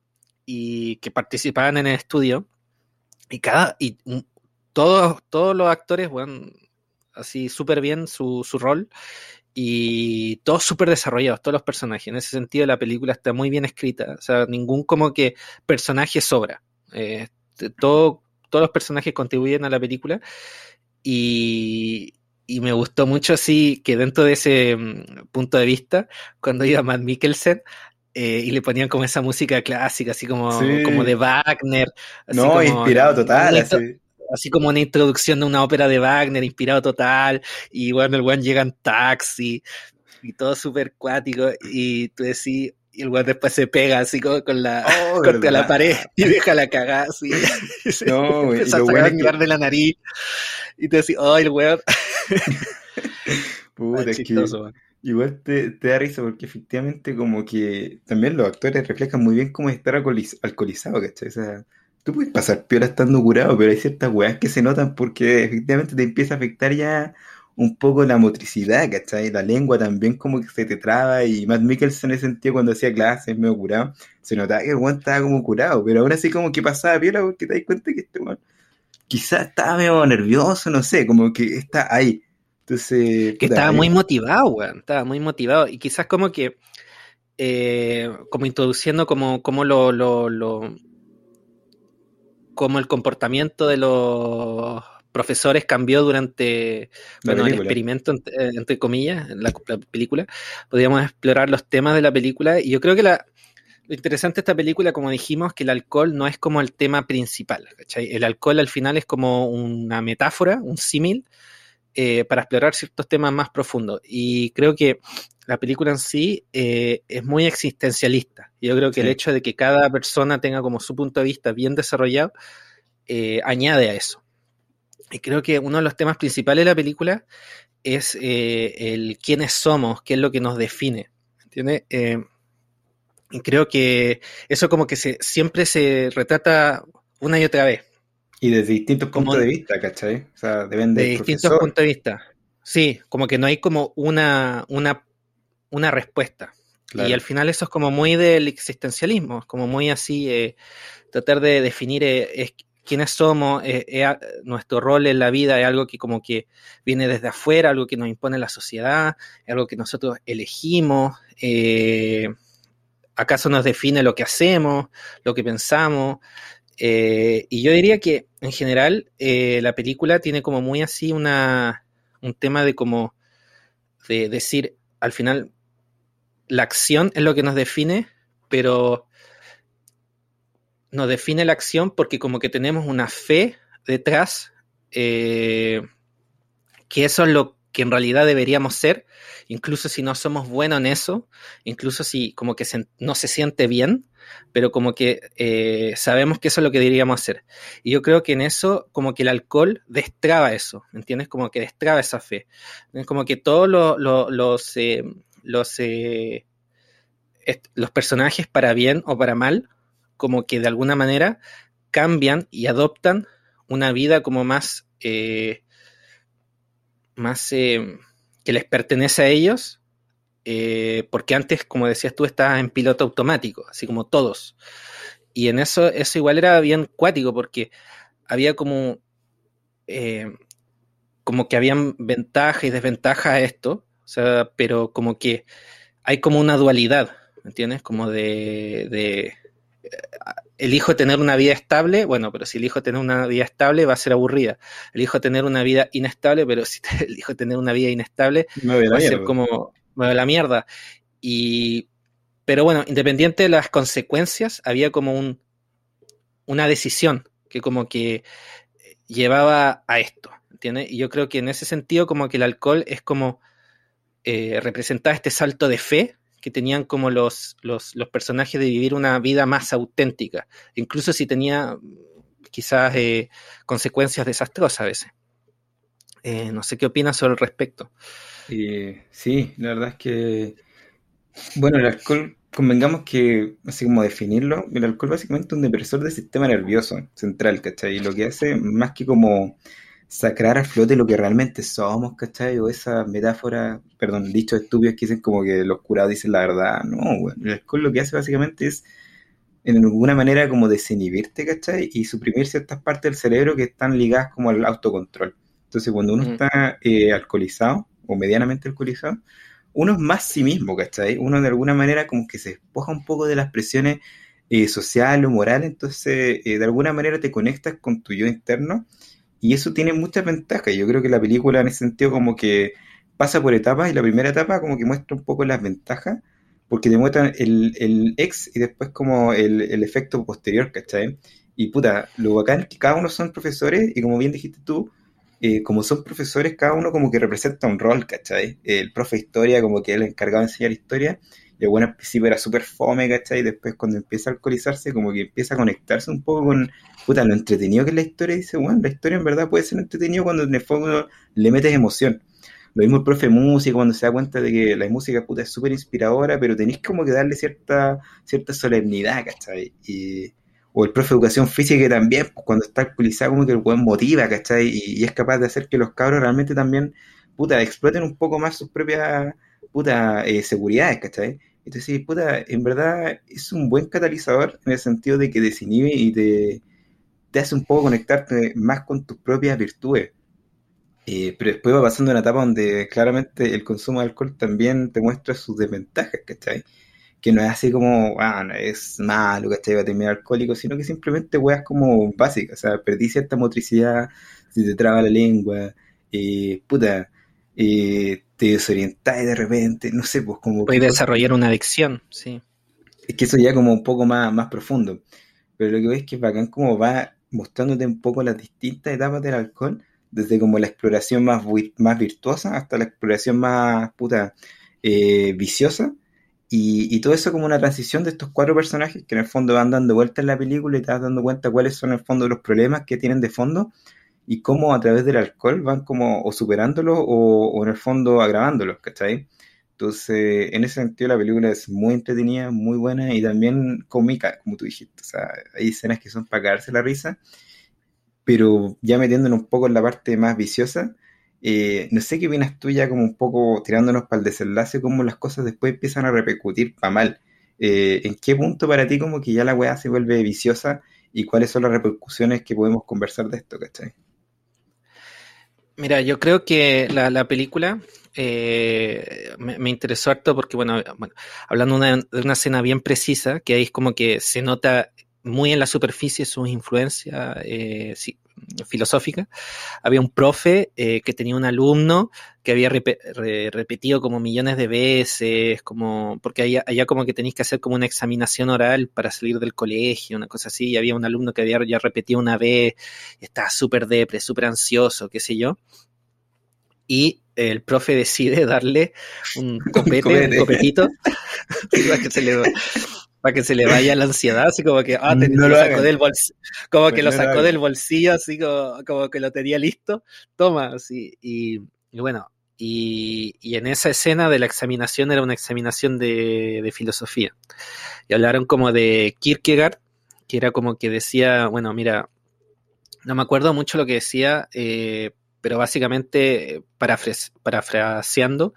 y que participaban en el estudio. Y cada, y todos, todos los actores, bueno, así súper bien su, su rol y todos súper desarrollados, todos los personajes. En ese sentido, la película está muy bien escrita. O sea, ningún como que personaje sobra. Eh, todo, todos los personajes contribuyen a la película. Y, y, me gustó mucho así que dentro de ese mm, punto de vista, cuando iba Matt Mikkelsen, eh, y le ponían como esa música clásica, así como, como de Wagner. no, inspirado total. Así así como una introducción de una ópera de Wagner, inspirado total, y bueno, el weón llega en taxi, y todo súper cuático, y tú decís, y el weón después se pega así con la oh, corte a la pared y deja la cagada así. no, güey. Empieza a sacar de la nariz. Y te decís, oh, el weón. Puta, chistoso, Igual te, te, da risa porque efectivamente como que también los actores reflejan muy bien cómo es estar alcoholizado, ¿cachai? O sea, Tú puedes pasar peor estando curado, pero hay ciertas weas que se notan porque efectivamente te empieza a afectar ya un poco la motricidad, ¿cachai? La lengua también como que se te traba y Matt Mikkelsen en ese sentido cuando hacía clases medio curado, se notaba que el weón estaba como curado, pero ahora sí como que pasaba piola porque te das cuenta que este weón quizás estaba medio nervioso, no sé, como que está ahí. Entonces, que estaba muy motivado, weón, estaba muy motivado y quizás como que, eh, como introduciendo como, como lo, lo, lo, como el comportamiento de los profesores cambió durante bueno, el experimento, eh, entre, comillas, la, la, película. Podríamos explorar los temas de la película y yo creo que la, lo interesante de esta película, como dijimos, que el alcohol no es como el tema principal. ¿cachai? El alcohol al final es como una metáfora, un símil, eh, para explorar ciertos temas más profundos. Y creo que la película en sí eh, es muy existencialista. Yo creo que el hecho de que cada persona tenga como su punto de vista bien desarrollado, eh, añade a eso. Y creo que uno de los temas principales de la película es el quiénes somos, qué es lo que nos define. ¿Entiendes? Y creo que eso como que se, siempre se retrata una y otra vez. Y desde distintos puntos de vista, ¿cachai? O sea, de distintos puntos de vista. Sí, como que no hay como una, una, una respuesta. Y al final eso es como muy del existencialismo, es como muy así, eh, tratar de definir eh, quiénes somos, eh, nuestro rol en la vida es algo que como que viene desde afuera, algo que nos impone la sociedad, algo que nosotros elegimos. ¿Acaso nos define lo que hacemos, lo que pensamos? Y yo diría que en general la película tiene como muy así una, un tema de como de decir al final la acción es lo que nos define, pero nos define la acción porque como que tenemos una fe detrás, eh, que eso es lo que en realidad deberíamos ser, incluso si no somos buenos en eso, incluso si como que no se siente bien, pero como que eh, sabemos que eso es lo que deberíamos hacer. Y yo creo que en eso, como que el alcohol destraba eso, ¿me entiendes? Como que destraba esa fe. Como que todos los, eh, los, eh, los personajes, para bien o para mal, como que de alguna manera cambian y adoptan una vida como más más eh, que les pertenece a ellos, eh, porque antes, como decías tú, estabas en piloto automático, así como todos. Y en eso, eso igual era bien cuático, porque había como, eh, como que habían ventaja y desventaja a esto, o sea, pero como que hay como una dualidad, ¿me entiendes? Como de, de elijo tener una vida estable, bueno, pero si elijo tener una vida estable va a ser aburrida. Elijo tener una vida inestable, pero si elijo tener una vida inestable va a ser como me la mierda. Y pero bueno, independiente de las consecuencias, había como un una decisión que como que llevaba a esto, ¿entiendes? Y yo creo que en ese sentido como que el alcohol es como eh, representar este salto de fe que tenían como los, los, personajes de vivir una vida más auténtica, incluso si tenía quizás eh, consecuencias desastrosas a veces. Eh, no sé qué opinas sobre el respecto. sí, la verdad es que, bueno, el alcohol, convengamos que, así como definirlo, el alcohol básicamente es un depresor del sistema nervioso central, ¿cachai? Y lo que hace, más que como sacar a flote lo que realmente somos, ¿cachai? O esa metáfora, perdón, dichos estúpidos que dicen como que los curados dicen la verdad. No, el alcohol lo que hace básicamente es, en alguna manera, como desinhibirte, ¿cachai? Y suprimir ciertas partes del cerebro que están ligadas como al autocontrol. Entonces, cuando uno está eh, alcoholizado, o medianamente alcoholizado, uno es más sí mismo, ¿cachai? Uno de alguna manera como que se despoja un poco de las presiones eh, sociales o morales, entonces eh, de alguna manera te conectas con tu yo interno y eso tiene muchas ventajas. Yo creo que la película en ese sentido como que pasa por etapas y la primera etapa como que muestra un poco las ventajas porque te muestran el, ex y después como el, efecto posterior, ¿cachai? Y puta, lo bacán que cada uno son profesores y como bien dijiste tú, eh, como son profesores, cada uno como que representa un rol, ¿cachai? El profe de historia como que él encargado de enseñar historia y bueno, al principio era súper fome, ¿cachai? Y después cuando empieza a alcoholizarse, como que empieza a conectarse un poco con, puta, lo entretenido que es la historia. Y dice, bueno, la historia en verdad puede ser entretenido cuando en el fondo le metes emoción. Lo mismo el profe música, cuando se da cuenta de que la música, puta, es súper inspiradora, pero tenéis como que darle cierta, cierta solemnidad, ¿cachai? Y, o el profe de educación física que también, pues, cuando está alcoholizado, como que el buen motiva, ¿cachai? Y, es capaz de hacer que los cabros realmente también, puta, exploten un poco más sus propias puta, eh, seguridades, ¿cachai? Entonces, puta, en verdad es un buen catalizador en el sentido de que desinhibe y te, te hace un poco conectarte más con tus propias virtudes. Eh, pero después va pasando una etapa donde claramente el consumo de alcohol también te muestra sus desventajas, ¿cachai? Que no es así como, ah, no es malo, ¿cachai? Va a terminar alcohólico, sino que simplemente weas como básicas, o sea, perdí cierta motricidad, si te traba la lengua, eh, puta, eh, te desorientás de repente, no sé, pues como... Puedes desarrollar una adicción, sí. Es que eso ya como un poco más, más profundo. Pero lo que ves es que bacán como va mostrándote un poco las distintas etapas del alcohol, desde como la exploración más, más virtuosa hasta la exploración más puta eh, viciosa. Y, y, todo eso como una transición de estos cuatro personajes que en el fondo van dando vueltas en la película y te vas dando cuenta cuáles son en el fondo los problemas que tienen de fondo y cómo a través del alcohol van como o superándolos o, o en el fondo agravándolos, ¿cachai? Entonces, en ese sentido, la película es muy entretenida, muy buena y también cómica, como tú dijiste. O sea, hay escenas que son para cagarse la risa, pero ya metiéndonos un poco en la parte más viciosa, eh, no sé qué opinas tú ya como un poco tirándonos para el desenlace, cómo las cosas después empiezan a repercutir para mal. Eh, ¿En qué punto para ti como que ya la weá se vuelve viciosa y cuáles son las repercusiones que podemos conversar de esto, ¿cachai? Mira, yo creo que la, la película eh, me, interesó harto porque, bueno, bueno hablando una, de una escena bien precisa, que ahí es como que se nota muy en la superficie su influencia eh, filosófica. Había un profe eh, que tenía un alumno que había rep re repetido como millones de veces, como porque allá, allá como que tenéis que hacer como una examinación oral para salir del colegio, una cosa así, y había un alumno que había ya repetido una vez, estaba súper depre, súper ansioso, qué sé yo. Y el profe decide darle un copete, un copetito, que se le para que se le vaya la ansiedad, así como que, ah, lo sacó del bolsillo, como que lo sacó del bolsillo, así como, que lo tenía listo, toma, así, y, bueno, y, en esa escena de la examinación era una examinación de, filosofía, y hablaron como de Kierkegaard, que era como que decía, bueno, mira, no me acuerdo mucho lo que decía, eh, pero básicamente, parafraseando,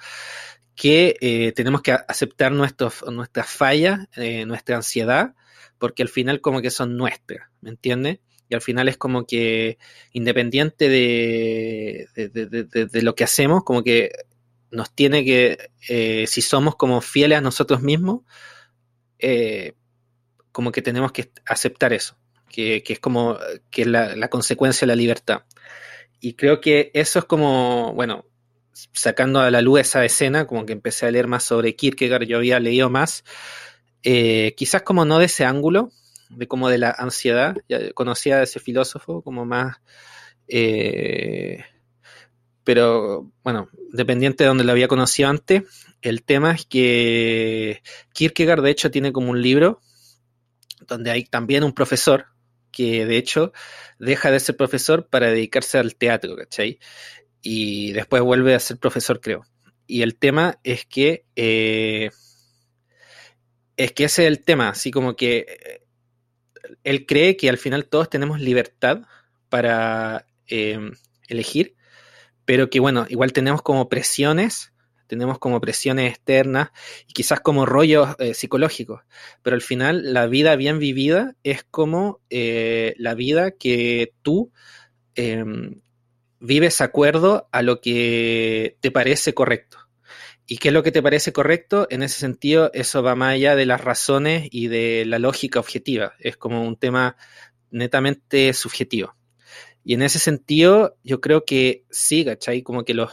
que eh, tenemos que aceptar nuestros, nuestras fallas, eh, nuestra ansiedad, porque al final como que son nuestras, ¿me entiendes? Y al final es como que independiente de, de, lo que hacemos, como que nos tiene que, eh, si somos como fieles a nosotros mismos, como que tenemos que aceptar eso, que, que es como que la, la consecuencia de la libertad. Y creo que eso es como, bueno, sacando a la luz esa escena, como que empecé a leer más sobre Kierkegaard, yo había leído más, eh, quizás como no de ese ángulo, de como de la ansiedad, conocía a ese filósofo como más, eh, pero bueno, dependiente de donde lo había conocido antes, el tema es que Kierkegaard de hecho tiene como un libro donde hay también un profesor que de hecho deja de ser profesor para dedicarse al teatro, ¿cachai? Y después vuelve a ser profesor, creo. Y el tema es que eh, es que ese es el tema, así como que eh, él cree que al final todos tenemos libertad para em, elegir, pero que bueno, igual tenemos como presiones, tenemos como presiones externas y quizás como rollos eh, psicológicos, pero al final la vida bien vivida es como la vida que tú em, vives acuerdo a lo que te parece correcto. ¿Y qué es lo que te parece correcto? En ese sentido, eso va más allá de las razones y de la lógica objetiva. Es como un tema netamente subjetivo. Y en ese sentido, yo creo que sí, ¿cachai? Como que los,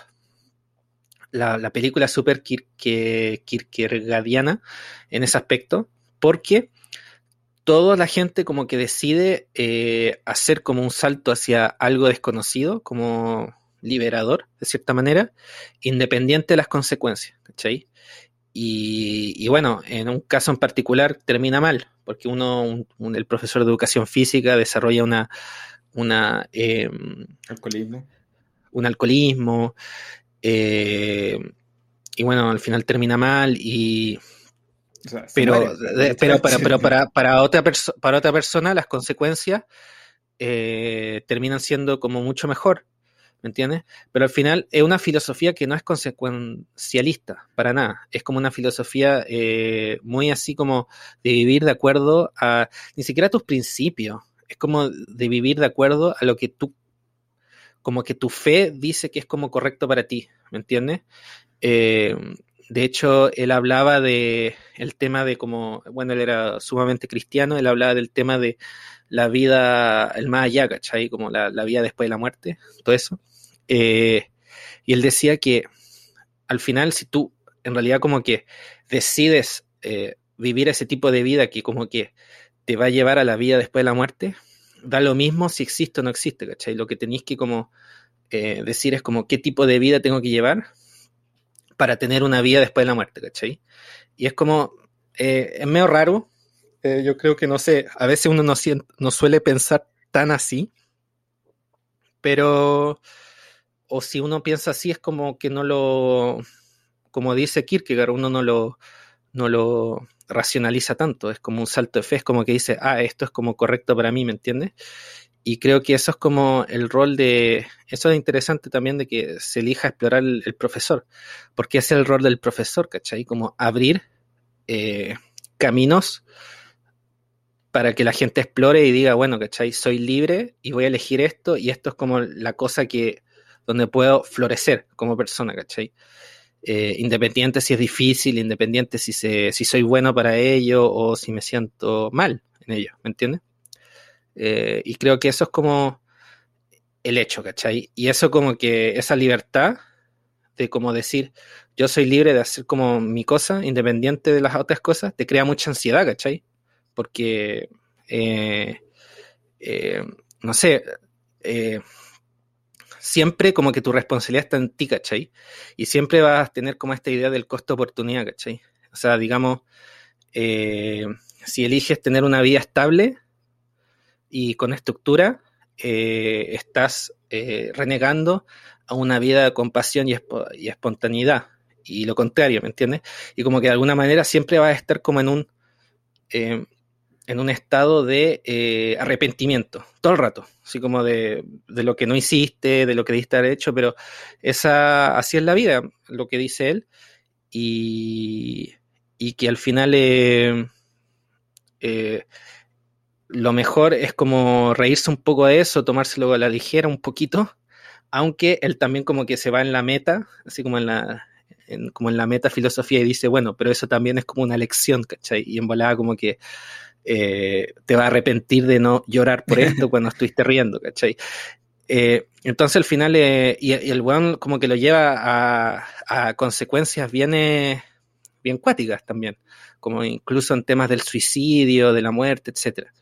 la, la película es súper kierkegaardiana en ese aspecto, porque toda la gente como que decide eh, hacer como un salto hacia algo desconocido, como liberador, de cierta manera, independiente de las consecuencias, ¿cachai? Y, bueno, en un caso en particular termina mal, porque uno, el profesor de educación física desarrolla una, una em, alcoholismo. Un alcoholismo. Eh, y bueno, al final termina mal y pero, pero, para, pero para, para, otra para otra persona las consecuencias eh, terminan siendo como mucho mejor, ¿me entiendes? Pero al final es una filosofía que no es consecuencialista, para nada. Es como una filosofía eh, muy así como de vivir de acuerdo a ni siquiera a tus principios. Es como de vivir de acuerdo a lo que tú como que tu fe dice que es como correcto para ti, ¿me entiendes? Eh, de hecho, él hablaba de el tema de como, bueno, él era sumamente cristiano, él hablaba del tema de la vida, el más allá, ¿cachai? Como la, vida después de la muerte, todo eso. Eh, y él decía que al final, si tú en realidad como que decides eh, vivir ese tipo de vida que como que te va a llevar a la vida después de la muerte, da lo mismo si existe o no existe, ¿cachai? Lo que tenéis que como eh, decir es como qué tipo de vida tengo que llevar para tener una vida después de la muerte, ¿cachai? Y es como, eh, es medio raro, eh, yo creo que no sé, a veces uno no, no suele pensar tan así, pero, o si uno piensa así es como que no lo, como dice Kierkegaard, uno no lo, no lo racionaliza tanto, es como un salto de fe, es como que dice, ah, esto es como correcto para mí, ¿me entiendes? Y creo que eso es como el rol de, eso es interesante también de que se elija explorar el, profesor, porque es el rol del profesor, ¿cachai? Como abrir eh, caminos para que la gente explore y diga, bueno, ¿cachai? Soy libre y voy a elegir esto y esto es como la cosa que, donde puedo florecer como persona, ¿cachai? Eh, independiente si es difícil, independiente si, se, si soy bueno para ello o si me siento mal en ello, ¿me entiendes? Eh, y creo que eso es como el hecho, ¿cachai? Y eso como que esa libertad de como decir, yo soy libre de hacer como mi cosa, independiente de las otras cosas, te crea mucha ansiedad, ¿cachai? Porque, eh, eh, no sé, siempre como que tu responsabilidad está en ti, ¿cachai? Y siempre vas a tener como esta idea del costo-oportunidad, ¿cachai? O sea, digamos, si eliges tener una vida estable, y con estructura eh, estás eh, renegando a una vida de compasión y, espontaneidad. Y lo contrario, ¿me entiendes? Y como que de alguna manera siempre vas a estar como en un, eh, en un estado de arrepentimiento, todo el rato, así como de, lo que no hiciste, de lo que diste haber hecho, pero esa, así es la vida, lo que dice él, y, y que al final lo mejor es como reírse un poco de eso, tomárselo a la ligera un poquito, aunque él también como que se va en la meta, así como en la, como en la meta filosofía y dice, bueno, pero eso también es como una lección, ¿cachai? Y en volada como que eh, te va a arrepentir de no llorar por esto cuando estuviste riendo, ¿cachai? Eh, entonces al final, eh, y, el weón como que lo lleva a, a consecuencias bien, bien cuáticas también, como incluso en temas del suicidio, de la muerte, etcétera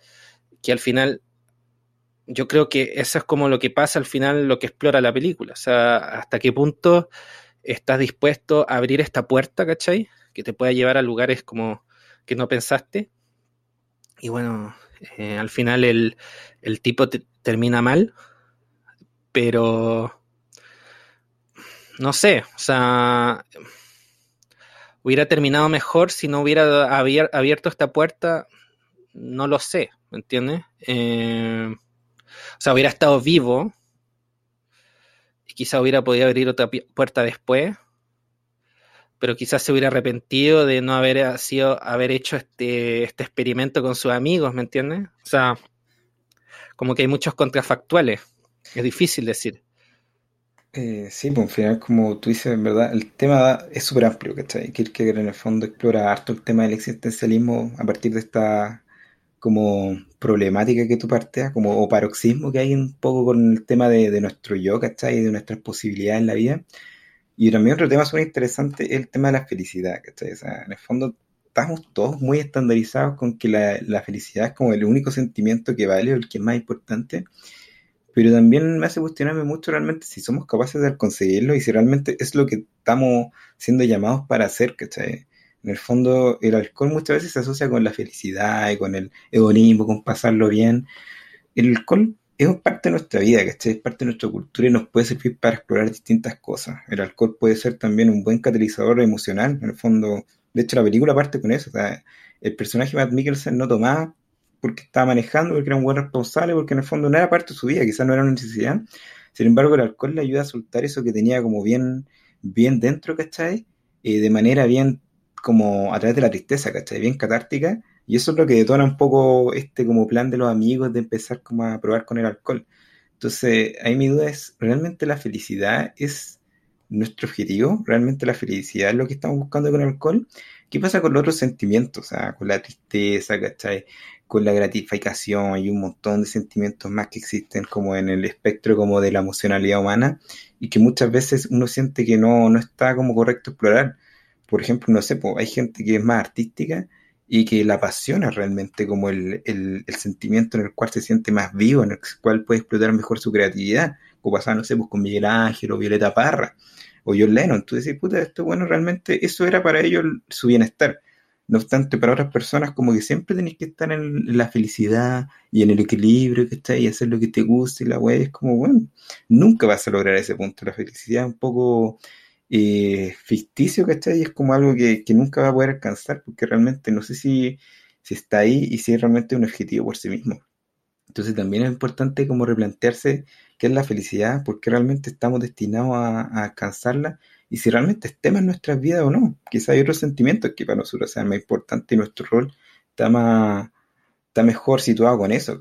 que al final yo creo que eso es como lo que pasa al final, lo que explora la película. O sea, hasta qué punto estás dispuesto a abrir esta puerta, ¿cachai? Que te pueda llevar a lugares como que no pensaste. Y bueno, eh, al final el, tipo termina mal, pero no sé, o sea, hubiera terminado mejor si no hubiera abierto esta puerta, no lo sé. ¿Me entiendes? Eh, o sea, hubiera estado vivo y quizá hubiera podido abrir otra puerta después, pero quizás se hubiera arrepentido de no haber sido, haber hecho este, este experimento con sus amigos, ¿me entiendes? O sea, como que hay muchos contrafactuales, es difícil decir. Eh, sí, pues al final, como tú dices, en verdad, el tema es súper amplio, ¿cachai? Kierkegaard en el fondo explora harto el tema del existencialismo a partir de esta como problemática que tú parteas, como o paroxismo que hay un poco con el tema de, nuestro yo, ¿cachai? Y de nuestras posibilidades en la vida. Y también otro tema súper interesante es el tema de la felicidad, ¿cachai? O sea, en el fondo estamos todos muy estandarizados con que la, felicidad es como el único sentimiento que vale o el que es más importante. Pero también me hace cuestionarme mucho realmente si somos capaces de conseguirlo y si realmente es lo que estamos siendo llamados para hacer, ¿cachai? En el fondo, el alcohol muchas veces se asocia con la felicidad y con el egoísmo, con pasarlo bien. El alcohol es parte de nuestra vida, ¿cachai? Es parte de nuestra cultura y nos puede servir para explorar distintas cosas. El alcohol puede ser también un buen catalizador emocional. En el fondo, de hecho, la película parte con eso. O sea, el personaje Matt Mikkelsen no tomaba porque estaba manejando, porque era un buen responsable, porque en el fondo no era parte de su vida, quizás no era una necesidad. Sin embargo, el alcohol le ayuda a soltar eso que tenía como bien, bien dentro, ¿cachai? Eh, de manera bien como a través de la tristeza, ¿cachai? Bien catártica. Y eso es lo que detona un poco este como plan de los amigos de empezar como a probar con el alcohol. Entonces, ahí mi duda es, ¿realmente la felicidad es nuestro objetivo? ¿Realmente la felicidad es lo que estamos buscando con el alcohol? ¿Qué pasa con los otros sentimientos? O sea, con la tristeza, ¿cachai? Con la gratificación y un montón de sentimientos más que existen como en el espectro como de la emocionalidad humana y que muchas veces uno siente que no, no está como correcto explorar. Por ejemplo, no sé, pues, hay gente que es más artística y que la apasiona realmente como el, el, sentimiento en el cual se siente más vivo, en el cual puede explotar mejor su creatividad, como pasaba, no sé, pues con Miguel Ángel o Violeta Parra o John Lennon. Tú decís, puta, esto, bueno, realmente eso era para ellos su bienestar. No obstante, para otras personas, como que siempre tenés que estar en, la felicidad y en el equilibrio que está y hacer lo que te guste y la web es como, bueno, nunca vas a lograr ese punto. La felicidad es un poco eh, ficticio, ¿cachai? Y es como algo que, nunca va a poder alcanzar, porque realmente no sé si, si está ahí y si es realmente un objetivo por sí mismo. Entonces también es importante como replantearse qué es la felicidad, por qué realmente estamos destinados a, alcanzarla y si realmente es tema en nuestras vidas o no. Quizá hay otros sentimientos que para nosotros sean más importantes y nuestro rol está más, está mejor situado con eso.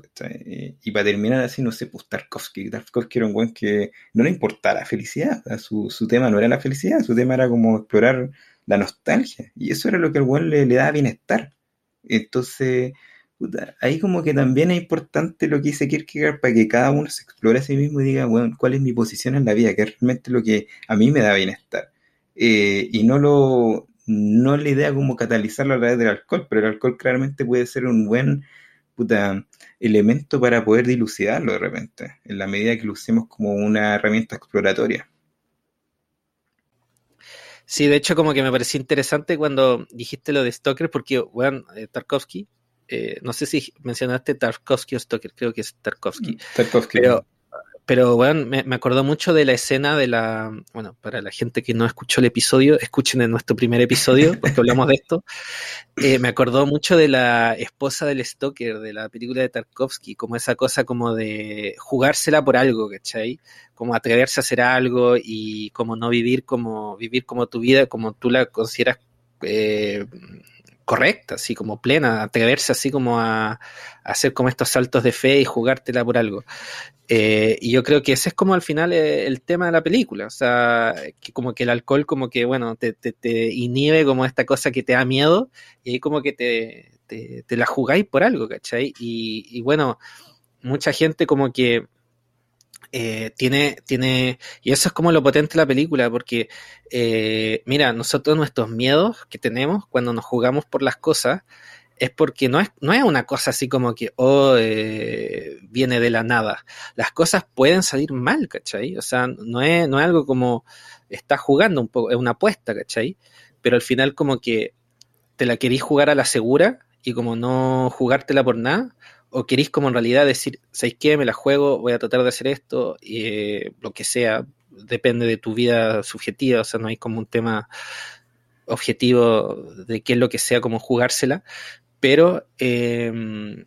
Y para terminar así, no sé, pues Tarkovsky. Tarkovsky era un buen que no le importaba la felicidad. Su, su, tema no era la felicidad, su tema era como explorar la nostalgia. Y eso era lo que al buen le, le daba bienestar. Entonces, ahí como que también es importante lo que dice Kierkegaard para que cada uno se explore a sí mismo y diga, bueno, cuál es mi posición en la vida, que es realmente lo que a mí me da bienestar. Eh, y no lo no la idea como catalizarlo a través del alcohol, pero el alcohol claramente puede ser un buen puta, elemento para poder dilucidarlo de repente, en la medida que lo usemos como una herramienta exploratoria. Sí, de hecho como que me pareció interesante cuando dijiste lo de Stoker, porque, bueno, eh, Tarkovsky, eh, no sé si mencionaste Tarkovsky o Stoker, creo que es Tarkovsky. Tarkovsky. Pero, pero bueno, me, acordó mucho de la escena de la, bueno, para la gente que no escuchó el episodio, escuchen en nuestro primer episodio, porque hablamos de esto, eh, me acordó mucho de la esposa del Stoker, de la película de Tarkovsky, como esa cosa como de jugársela por algo, ¿cachai? Como atreverse a hacer algo y como no vivir como, vivir como tu vida, como tú la consideras eh, correcta, así como plena, atreverse así como a, hacer como estos saltos de fe y jugártela por algo. Eh, y yo creo que ese es como al final eh, el, tema de la película, o sea, que como que el alcohol como que, bueno, te, te, inhibe como esta cosa que te da miedo y ahí como que te, te, la jugáis por algo, ¿cachai? Y bueno, mucha gente como que eh, tiene, tiene, y eso es como lo potente de la película, porque, eh, mira, nosotros nuestros miedos que tenemos cuando nos jugamos por las cosas, es porque no es, no es una cosa así como que, oh, eh, viene de la nada. Las cosas pueden salir mal, ¿cachai? O sea, no es, no es algo como, estás jugando un poco, es una apuesta, ¿cachai? Pero al final como que te la querís jugar a la segura y como no jugártela por nada, o queréis como en realidad decir, ¿sabéis qué? Me la juego, voy a tratar de hacer esto, y, eh, lo que sea, depende de tu vida subjetiva, o sea, no hay como un tema objetivo de qué es lo que sea como jugársela, pero em,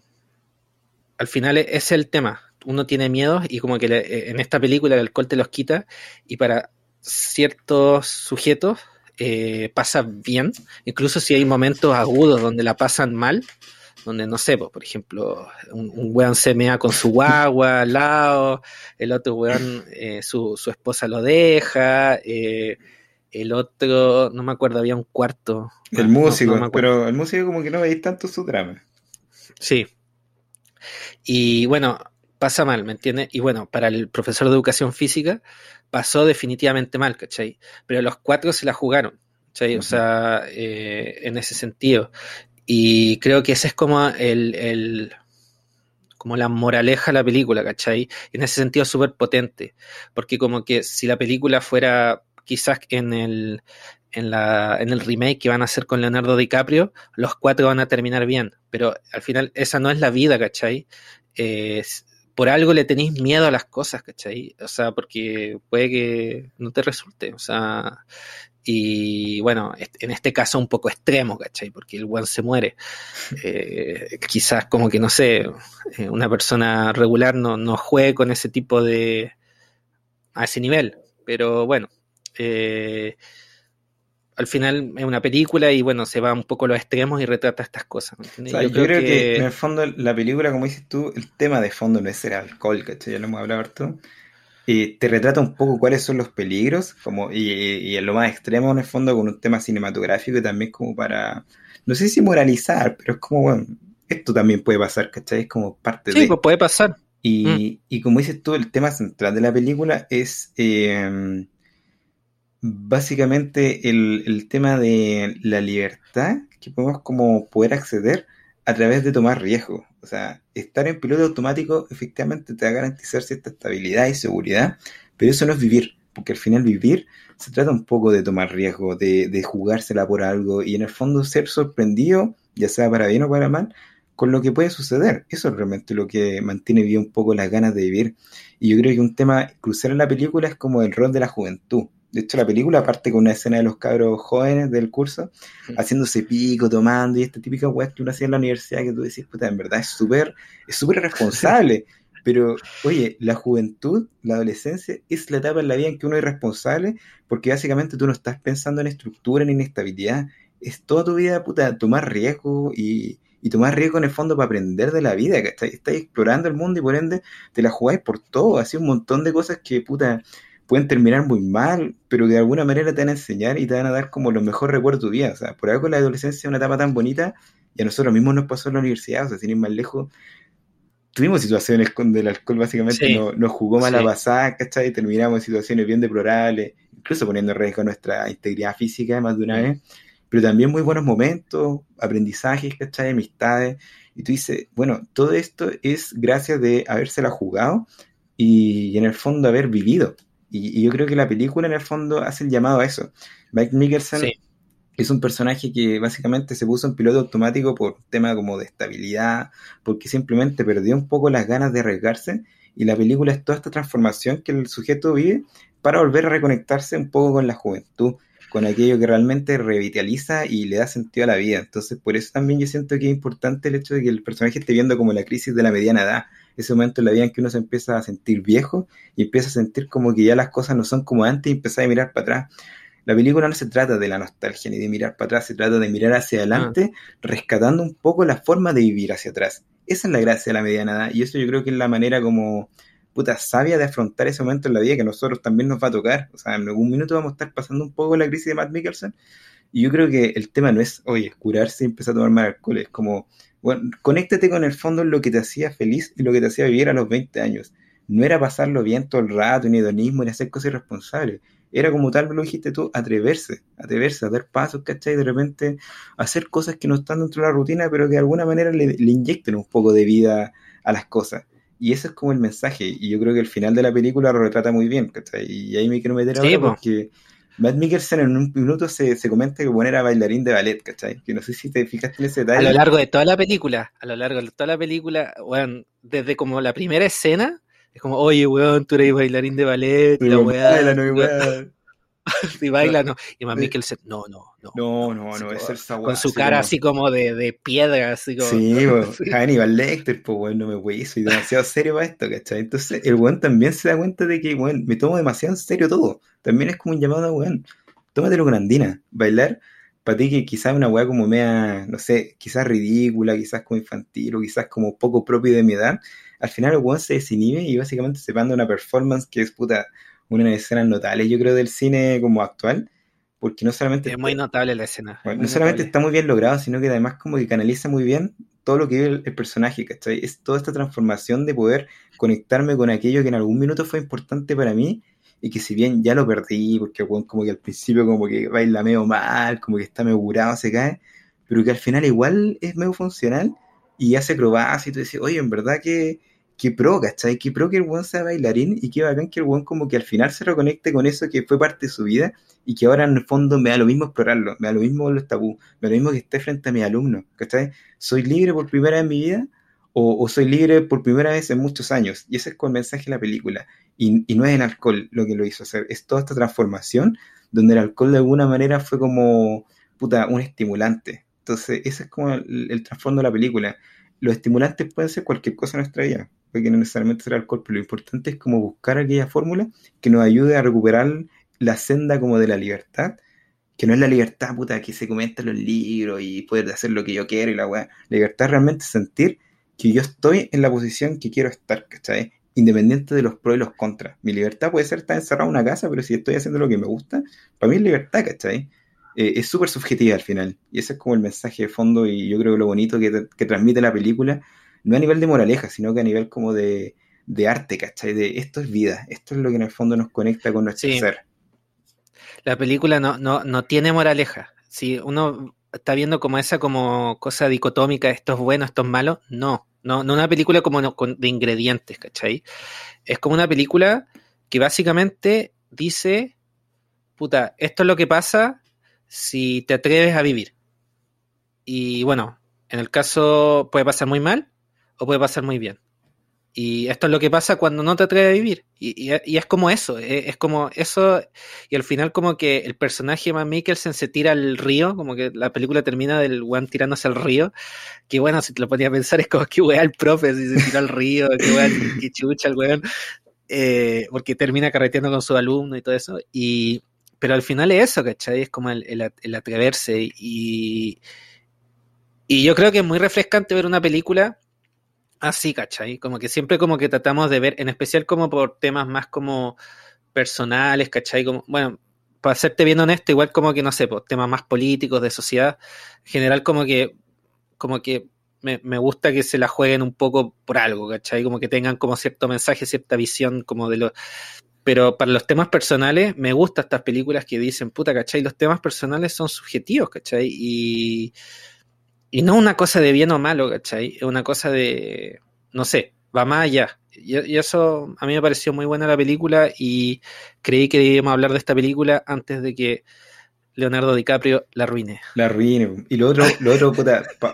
al final e-, es el tema. Uno tiene miedos y como que eh, en esta película el alcohol te los quita y para ciertos sujetos eh, pasa bien, incluso si hay momentos agudos donde la pasan mal, donde no sé, por ejemplo, un, un, weón se mea con su guagua al lado, el otro weón, eh, su, su, esposa lo deja, eh, el otro, no me acuerdo, había un cuarto. El músico, pero el músico como que no veis tanto su drama. Sí. Y bueno, pasa mal, ¿me entiendes? Y bueno, para el profesor de educación física pasó definitivamente mal, ¿cachai? Pero los cuatro se la jugaron. ¿cachai? O sea, eh, en ese sentido. Y creo que ese es como el, como la moraleja de la película, ¿cachai? En ese sentido súper potente, porque como que si la película fuera quizás en el, en, la, en el remake que van a hacer con Leonardo DiCaprio, los cuatro van a terminar bien, pero al final esa no es la vida, ¿cachai? por algo le tenéis miedo a las cosas, ¿cachai? O sea, porque puede que no te resulte, o sea, y bueno, en este caso un poco extremo, ¿cachai? Porque el one se muere. Eh, quizás como que, no sé, eh, una persona regular no, no juegue con ese tipo de... a ese nivel. Pero bueno, eh, al final es una película y bueno, se va un poco a los extremos y retrata estas cosas. yo, creo, que... en el fondo la película, como dices tú, el tema de fondo no es el alcohol, ¿cachai? Ya lo hemos hablado harto. Y te retrata un poco cuáles son los peligros, como, y, y, en lo más extremo, en el fondo, con un tema cinematográfico y también como para, no sé si moralizar, pero es como, bueno, esto también puede pasar, ¿cachai? Es como parte de... Sí, pues puede pasar. Y, mm. y, como dices tú, el tema central de la película es... Eh, básicamente el, tema de la libertad que podemos como poder acceder a través de tomar riesgo. O sea, estar en piloto automático efectivamente te va a garantizar cierta estabilidad y seguridad, pero eso no es vivir, porque al final vivir se trata un poco de tomar riesgo, de, de jugársela por algo y en el fondo ser sorprendido, ya sea para bien o para mal, con lo que puede suceder. Eso es realmente lo que mantiene bien un poco las ganas de vivir. Y yo creo que un tema crucial en la película es como el rol de la juventud. De hecho, la película parte con una escena de los cabros jóvenes del curso, haciéndose pico, tomando, y esta típica weá que uno hacía en la universidad que tú decís, puta, en verdad es súper, es súper responsable. Pero, oye, la juventud, la adolescencia, es la etapa en la vida en que uno es responsable, porque básicamente tú no estás pensando en estructura ni en estabilidad. Es toda tu vida, puta, tomar riesgo y, y tomar riesgo en el fondo para aprender de la vida, que estáis, explorando el mundo y por ende te la jugáis por todo, así un montón de cosas que, puta, pueden terminar muy mal, pero de alguna manera te van a enseñar y te van a dar como los mejores recuerdos de tu vida. O sea, por algo la adolescencia es una etapa tan bonita y a nosotros mismos nos pasó en la universidad, o sea, sin ir más lejos, tuvimos situaciones donde el alcohol básicamente nos, jugó mala pasada, ¿cachai? Y terminamos en situaciones bien deplorables, incluso poniendo en riesgo nuestra integridad física más de una vez, pero también muy buenos momentos, aprendizajes, ¿cachai? Amistades. Y tú dices, bueno, todo esto es gracias de habérsela jugado y en el fondo haber vivido. Y, yo creo que la película en el fondo hace el llamado a eso. Mike Mickelson es un personaje que básicamente se puso en piloto automático por tema como de estabilidad, porque simplemente perdió un poco las ganas de arriesgarse. Y la película es toda esta transformación que el sujeto vive para volver a reconectarse un poco con la juventud, con aquello que realmente revitaliza y le da sentido a la vida. Entonces, por eso también yo siento que es importante el hecho de que el personaje esté viendo como la crisis de la mediana edad, ese momento en la vida en que uno se empieza a sentir viejo y empieza a sentir como que ya las cosas no son como antes y empieza a mirar para atrás. La película no se trata de la nostalgia ni de mirar para atrás, se trata de mirar hacia adelante, ah. rescatando un poco la forma de vivir hacia atrás. Esa es la gracia de la mediana edad y eso yo creo que es la manera como puta sabia de afrontar ese momento en la vida que a nosotros también nos va a tocar. O sea, en algún minuto vamos a estar pasando un poco la crisis de Matt Mikkelsen y yo creo que el tema no es, oye, curarse y empezar a tomar más alcohol, es como bueno, conéctate con el fondo en lo que te hacía feliz y lo que te hacía vivir a los 20 años. No era pasarlo bien todo el rato, ni hedonismo, ni hacer cosas irresponsables. Era como tal lo dijiste tú, atreverse, atreverse, a dar pasos, ¿cachai? De repente hacer cosas que no están dentro de la rutina, pero que de alguna manera le, le inyecten un poco de vida a las cosas. Y ese es como el mensaje. Y yo creo que el final de la película lo retrata muy bien, ¿cachai? Y ahí me quiero meter ahora porque Matt Mikkelsen en un minuto se, se comenta que bueno era bailarín de ballet, ¿cachai? Que no sé si te fijaste en ese detalle. A lo largo de toda la película, a lo largo de toda la película, bueno, desde como la primera escena, es como, oye, weón, tú eres bailarín de ballet, la weá. no, si baila, no. Y más Mikkelsen, no, no, no. No, no, no, es el Con su cara así como de, de piedra, así como. Sí, pues, Hannibal Lecter, pues, bueno, no me voy, soy demasiado serio para esto, ¿cachai? Entonces, el weón también se da cuenta de que, bueno, me tomo demasiado en serio todo. También es como un llamado a, weón, tómatelo con andina. Bailar, para ti que quizás una weá como mea, no sé, quizás ridícula, quizás como infantil o quizás como poco propio de mi edad, al final el weón se desinhibe y básicamente se manda una performance que es puta una de las escenas notables, yo creo, del cine como actual, porque no solamente... Es muy notable la escena. no solamente está muy bien logrado, sino que además como que canaliza muy bien todo lo que vive el, personaje, ¿cachai? Es toda esta transformación de poder conectarme con aquello que en algún minuto fue importante para mí y que si bien ya lo perdí, porque como que al principio como que baila medio mal, como que está medio curado, se cae, pero que al final igual es medio funcional y hace acrobacias y tú dices, oye, en verdad que que pro, ¿cachai? Que pro que el buen sea bailarín y que bacán que el buen como que al final se reconecte con eso que fue parte de su vida y que ahora en el fondo me da lo mismo explorarlo, me da lo mismo los tabú, me da lo mismo que esté frente a mis alumnos, ¿cachai? ¿Soy libre por primera vez en mi vida o, soy libre por primera vez en muchos años? Y ese es con el mensaje de la película. Y, no es el alcohol lo que lo hizo hacer, es toda esta transformación donde el alcohol de alguna manera fue como, puta, un estimulante. Entonces, ese es como el, el trasfondo de la película. Los estimulantes pueden ser cualquier cosa en nuestra vida que no necesariamente será alcohol, pero lo importante es como buscar aquella fórmula que nos ayude a recuperar la senda como de la libertad, que no es la libertad, puta, que se comenta en los libros y poder hacer lo que yo quiero y la weá. Libertad es realmente sentir que yo estoy en la posición que quiero estar, ¿cachai? Independiente de los pros y los contras. Mi libertad puede ser estar encerrado en una casa, pero si estoy haciendo lo que me gusta, para mí es libertad, ¿cachai? Eh, es súper subjetiva al final. Y ese es como el mensaje de fondo y yo creo que lo bonito que, que transmite la película, no a nivel de moraleja, sino que a nivel como de, de arte, ¿cachai? De esto es vida, esto es lo que en el fondo nos conecta con nuestro ser. La película no, no, no tiene moraleja. Si uno está viendo como esa como cosa dicotómica, esto es bueno, esto es malo, no. No, no una película como de ingredientes, ¿cachai? Es como una película que básicamente dice, puta, esto es lo que pasa si te atreves a vivir. Y bueno, en el caso puede pasar muy mal o puede pasar muy bien. Y esto es lo que pasa cuando no te atreves a vivir. Y, es como eso, e, es, como eso. Y al final como que el personaje de Mikkelsen se tira al río, como que la película termina del weón tirándose al río. Que bueno, si te lo ponías a pensar es como que weá el profe si se tira al río, que weá, que chucha el weón. Eh, porque termina carreteando con su alumno y todo eso. Y, pero al final es eso, ¿cachai? Es como el, el atreverse. Y, y yo creo que es muy refrescante ver una película así, ¿cachai? Como que siempre como que tratamos de ver, en especial como por temas más como personales, ¿cachai? Como, bueno, para serte bien honesto, igual como que, no sé, por temas más políticos, de sociedad, en general como que, como que me, me, gusta que se la jueguen un poco por algo, ¿cachai? Como que tengan como cierto mensaje, cierta visión como de lo... Pero para los temas personales, me gustan estas películas que dicen, puta, ¿cachai? Los temas personales son subjetivos, ¿cachai? Y y no una cosa de bien o malo, ¿cachai? Es una cosa de, no sé, va más allá. Y, eso a mí me pareció muy buena la película y creí que debíamos hablar de esta película antes de que Leonardo DiCaprio la arruine. La arruine. Y lo otro, lo otro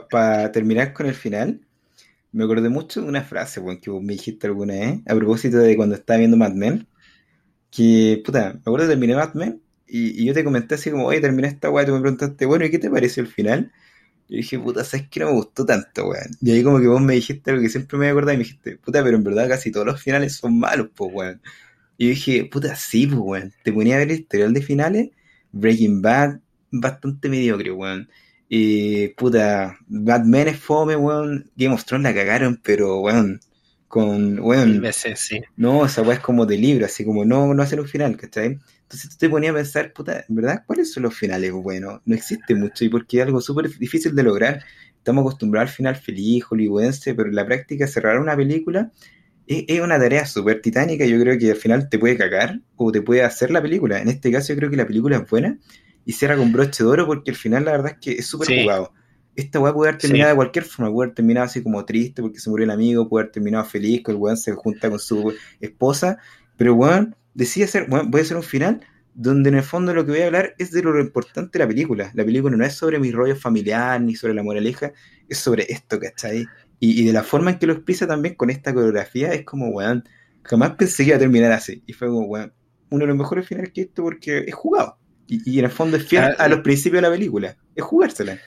para terminar con el final, me acordé mucho de una frase que vos me dijiste alguna vez, a propósito de cuando estaba viendo Mad Men, que, puta, me acuerdo que terminé Mad Men y, yo te comenté así como, oye, terminé esta weá, y tú me preguntaste, bueno, ¿y qué te pareció el final? Y dije, puta, ¿sabes que no me gustó tanto, weón? Y ahí como que vos me dijiste algo que siempre me acordado y me dijiste, puta, pero en verdad casi todos los finales son malos, pues, weón. Y dije, puta, sí, pues, weón. Te ponía a ver el historial de finales, Breaking Bad, bastante mediocre, weón. Y, puta, Batman es fome, weón. Game of Thrones la cagaron, pero, weón, con, weón. veces, sí. No, esa weón es como de libro, así como no, no hacer un final, ¿cachai? Entonces tú te ponías a pensar, puta, ¿en verdad cuáles son los finales buenos? No existe mucho y porque es algo súper difícil de lograr. Estamos acostumbrados al final feliz, hollywoodense, pero en la práctica cerrar una película es, una tarea súper titánica. Yo creo que al final te puede cagar o te puede hacer la película. En este caso yo creo que la película es buena y cierra con broche de oro porque al final la verdad es que es súper jugado. Esta weá puede haber terminado de cualquier forma, puede haber terminado así como triste porque se murió el amigo, puede haber terminado feliz, que el weón se junta con su esposa, pero weón, decide hacer, bueno, voy a hacer un final donde en el fondo lo que voy a hablar es de lo importante de la película. La película no es sobre mi rollo familiar ni sobre la moraleja, es sobre esto, ¿cachai? Y, y de la forma en que lo expresa también con esta coreografía es como, weón, jamás pensé que iba a terminar así. Y fue como, weón, uno de los mejores finales que esto porque es jugado. Y, y, en el fondo es fiel ah, a, los eh. principios de la película, es jugársela.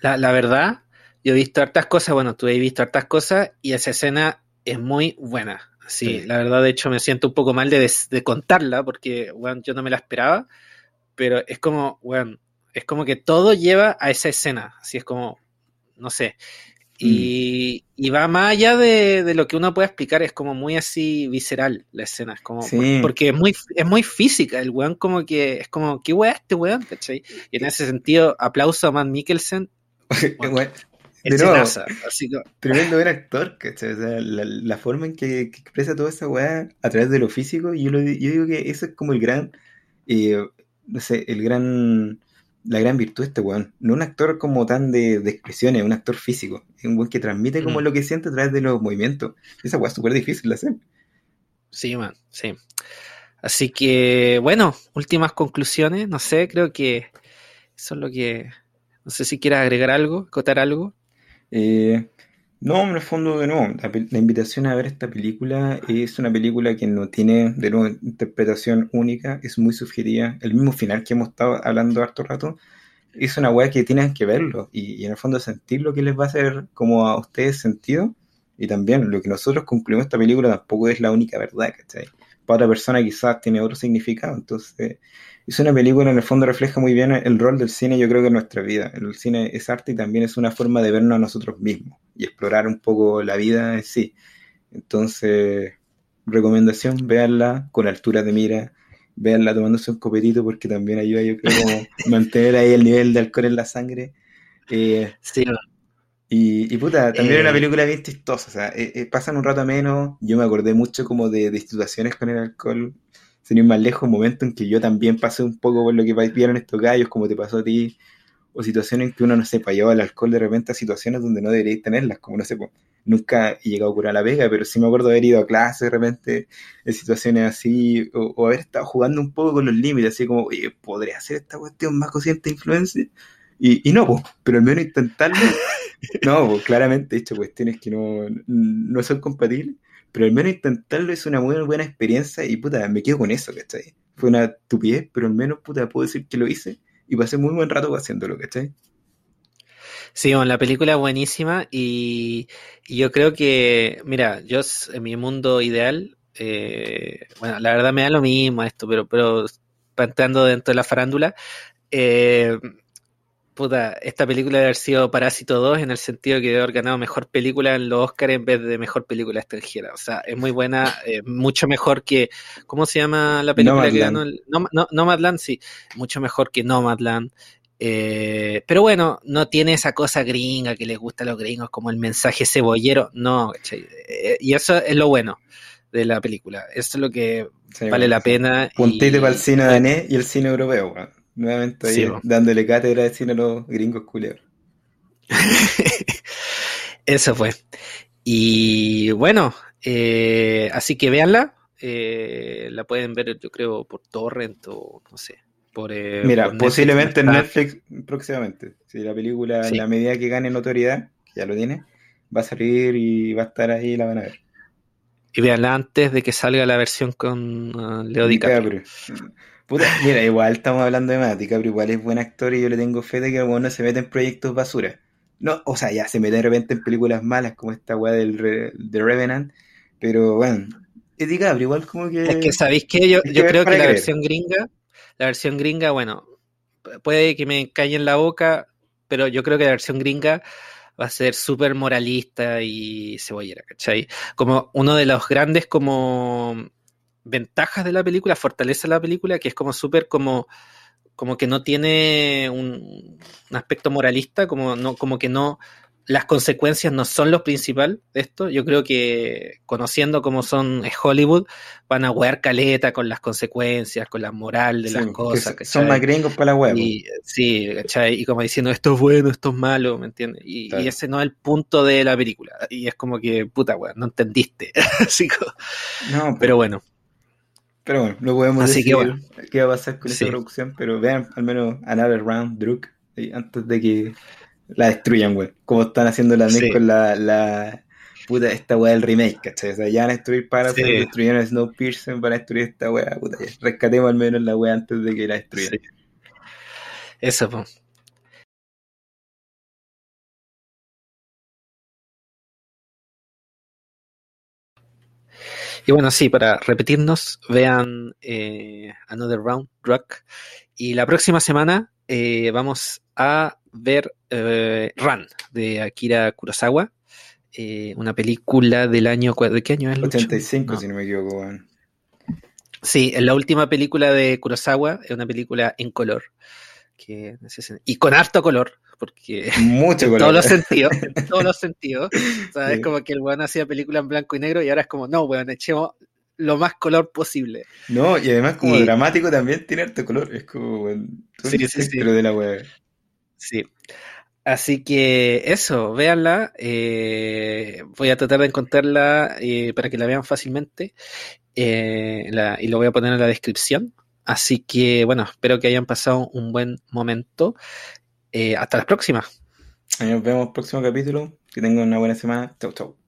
La, la verdad, yo he visto hartas cosas, bueno, tú has visto hartas cosas y esa escena es muy buena. Sí, la verdad, de hecho, me siento un poco mal de, de contarla porque, bueno, yo no me la esperaba, pero es como, bueno, es como que todo lleva a esa escena, así es como, no sé, y, mm. y va más allá de, de, lo que uno puede explicar, es como muy así visceral la escena, es como, porque es muy, es muy física, el weón como que, es como, ¿qué weón este weón? ¿cachai? Y en ese sentido, aplauso a Matt Mikkelsen. De nuevo, tremendo buen actor, ¿cachai? O sea, la, forma en que, expresa toda esa weá a través de lo físico, yo, lo, yo digo que eso es como el gran, eh, no sé, el gran, la gran virtud de este weón. No un actor como tan de, de expresiones, un actor físico. Es un weón que transmite como mm. lo que siente a través de los movimientos. Esa weá es súper difícil de hacer. Sí, man, sí. Así que, bueno, últimas conclusiones, no sé, creo que eso es lo que... No sé si quieras agregar algo, acotar algo. Eh, no, en el fondo, de nuevo, la, invitación a ver esta película es una película que no tiene, de nuevo, interpretación única, es muy subjetiva. El mismo final que hemos estado hablando harto rato, es una weá que tienen que verlo y, en el fondo sentir lo que les va a hacer como a ustedes sentido. Y también lo que nosotros concluimos esta película tampoco es la única verdad, ¿cachai? Para otra persona quizás tiene otro significado. Entonces, es una película en el fondo refleja muy bien el rol del cine, yo creo que en nuestra vida. El cine es arte y también es una forma de vernos a nosotros mismos y explorar un poco la vida en sí. Entonces, recomendación, véanla con altura de mira, véanla tomándose un copetito porque también ayuda, yo creo, como mantener ahí el nivel de alcohol en la sangre. Eh, sí. Y, y puta, también es una Eh. película bien chistosa, o sea, eh, eh, pasan un rato menos, yo me acordé mucho como de, de situaciones con el alcohol, sin ir más lejos, un momento en que yo también pasé un poco por lo que vieron estos gallos, como te pasó a ti, o situaciones en que uno, no sé, pa, lleva el alcohol de repente a situaciones donde no deberíais tenerlas, como no sé, po, nunca he llegado a curar la vega, pero sí me acuerdo de haber ido a clase de repente, en situaciones así, o, o haber estado jugando un poco con los límites, así como, oye, ¿podría hacer esta cuestión más consciente de influencia? Y, y no, po, pero al menos intentarlo, no, po, claramente he hecho cuestiones que no, no son compatibles, pero al menos intentarlo es una muy buena experiencia y puta, me quedo con eso, ¿cachai? Fue una estupidez, pero al menos, puta, puedo decir que lo hice y pasé muy buen rato haciéndolo, ¿cachai? Sí, bueno, la película es buenísima y, y yo creo que, mira, yo en mi mundo ideal, eh, bueno, la verdad me da lo mismo esto, pero, pero entrando dentro de la farándula, eh, puta, esta película debe haber sido Parásito 2 en el sentido que debe haber ganado mejor película en los Oscars en vez de mejor película extranjera. O sea, es muy buena, eh, mucho mejor que, ¿cómo se llama la película que Nomadland. ganó? El, no, no, Nomadland, sí, mucho mejor que Nomadland. Eh, pero bueno, no tiene esa cosa gringa que les gusta a los gringos, como el mensaje cebollero, no. Eh, y eso es lo bueno de la película, eso es lo que Sí, vale bueno, la pena. Puntete y- para el cine danés y el cine europeo, weón. Nuevamente ahí Sí, dándole cátedra de cine a los gringos culeros. Eso fue. Y bueno, eh, así que véanla. eh, la pueden ver, yo creo, por Torrent o no sé. Por, eh, Mira, por posiblemente en Netflix próximamente. Si la película, Sí. en la medida que gane notoriedad, que ya lo tiene, va a salir y va a estar ahí y la van a ver. Y véanla antes de que salga la versión con ah, Leo DiCaprio. Puta, mira, igual estamos hablando de más. DiCaprio igual es buen actor y yo le tengo fe de que el weón no se mete en proyectos basura. No, o sea, ya se mete de repente en películas malas como esta weá del Re- de Revenant, pero bueno, es DiCaprio, igual como que... Es que, ¿sabéis? Yo, que yo ver creo que la creer. versión gringa, la versión gringa, bueno, puede que me calle en la boca, pero yo creo que la versión gringa va a ser súper moralista y cebollera, ¿cachai? Como uno de los grandes como ventajas de la película, fortaleza de la película, que es como súper como como que no tiene un, un aspecto moralista, como no, como que no, las consecuencias no son lo principal de esto. Yo creo que conociendo cómo son es Hollywood, van a huear caleta con las consecuencias, con la moral de Sí, las cosas. son- más gringos para la. Y, sí, ¿cachai? Y como diciendo esto es bueno, esto es malo, ¿me entiendes? Y, Claro. y ese no es el punto de la película. Y es como que, puta weón, no entendiste. Así como- No, pero bueno, Pero bueno, no podemos Así que decir bueno. qué va a pasar con Sí. esta producción, pero vean al menos Another Round, Druk, antes de que la destruyan, güey. Como están haciendo la Sí. con la, la puta, esta weá del remake, ¿cachai? O sea, ya van a destruir Parasite, Sí. destruyeron Snowpiercer, van a destruir esta weá, puta. Rescatemos al menos la weá antes de que la destruyan. eso, po. Y bueno, sí, para repetirnos, vean eh, Another Round Rock. Y la próxima semana eh, vamos a ver eh, Run de Akira Kurosawa. eh, una película del año. ¿cu- ¿De qué año es? Lucho? 85, No. si no me equivoco. Sí, es la última película de Kurosawa, es una película en color. Que, y con harto color, porque Mucho en color. todos los sentidos, en todos los sentidos. O sea, Sí. es como que el weón hacía película en blanco y negro y ahora es como, no, weón, echemos lo más color posible. No, y además como Y- dramático también tiene harto color. Es como, Sí, el sí, sí. espectro de la weá. Sí. Así que eso, véanla. eh, voy a tratar de encontrarla eh, para que la vean fácilmente. eh, la- y lo voy a poner en la descripción. Así que, bueno, espero que hayan pasado un buen momento. Eh, hasta la próxima. Ahí Nos vemos próximo capítulo. Que tengan una buena semana. Chau, chau.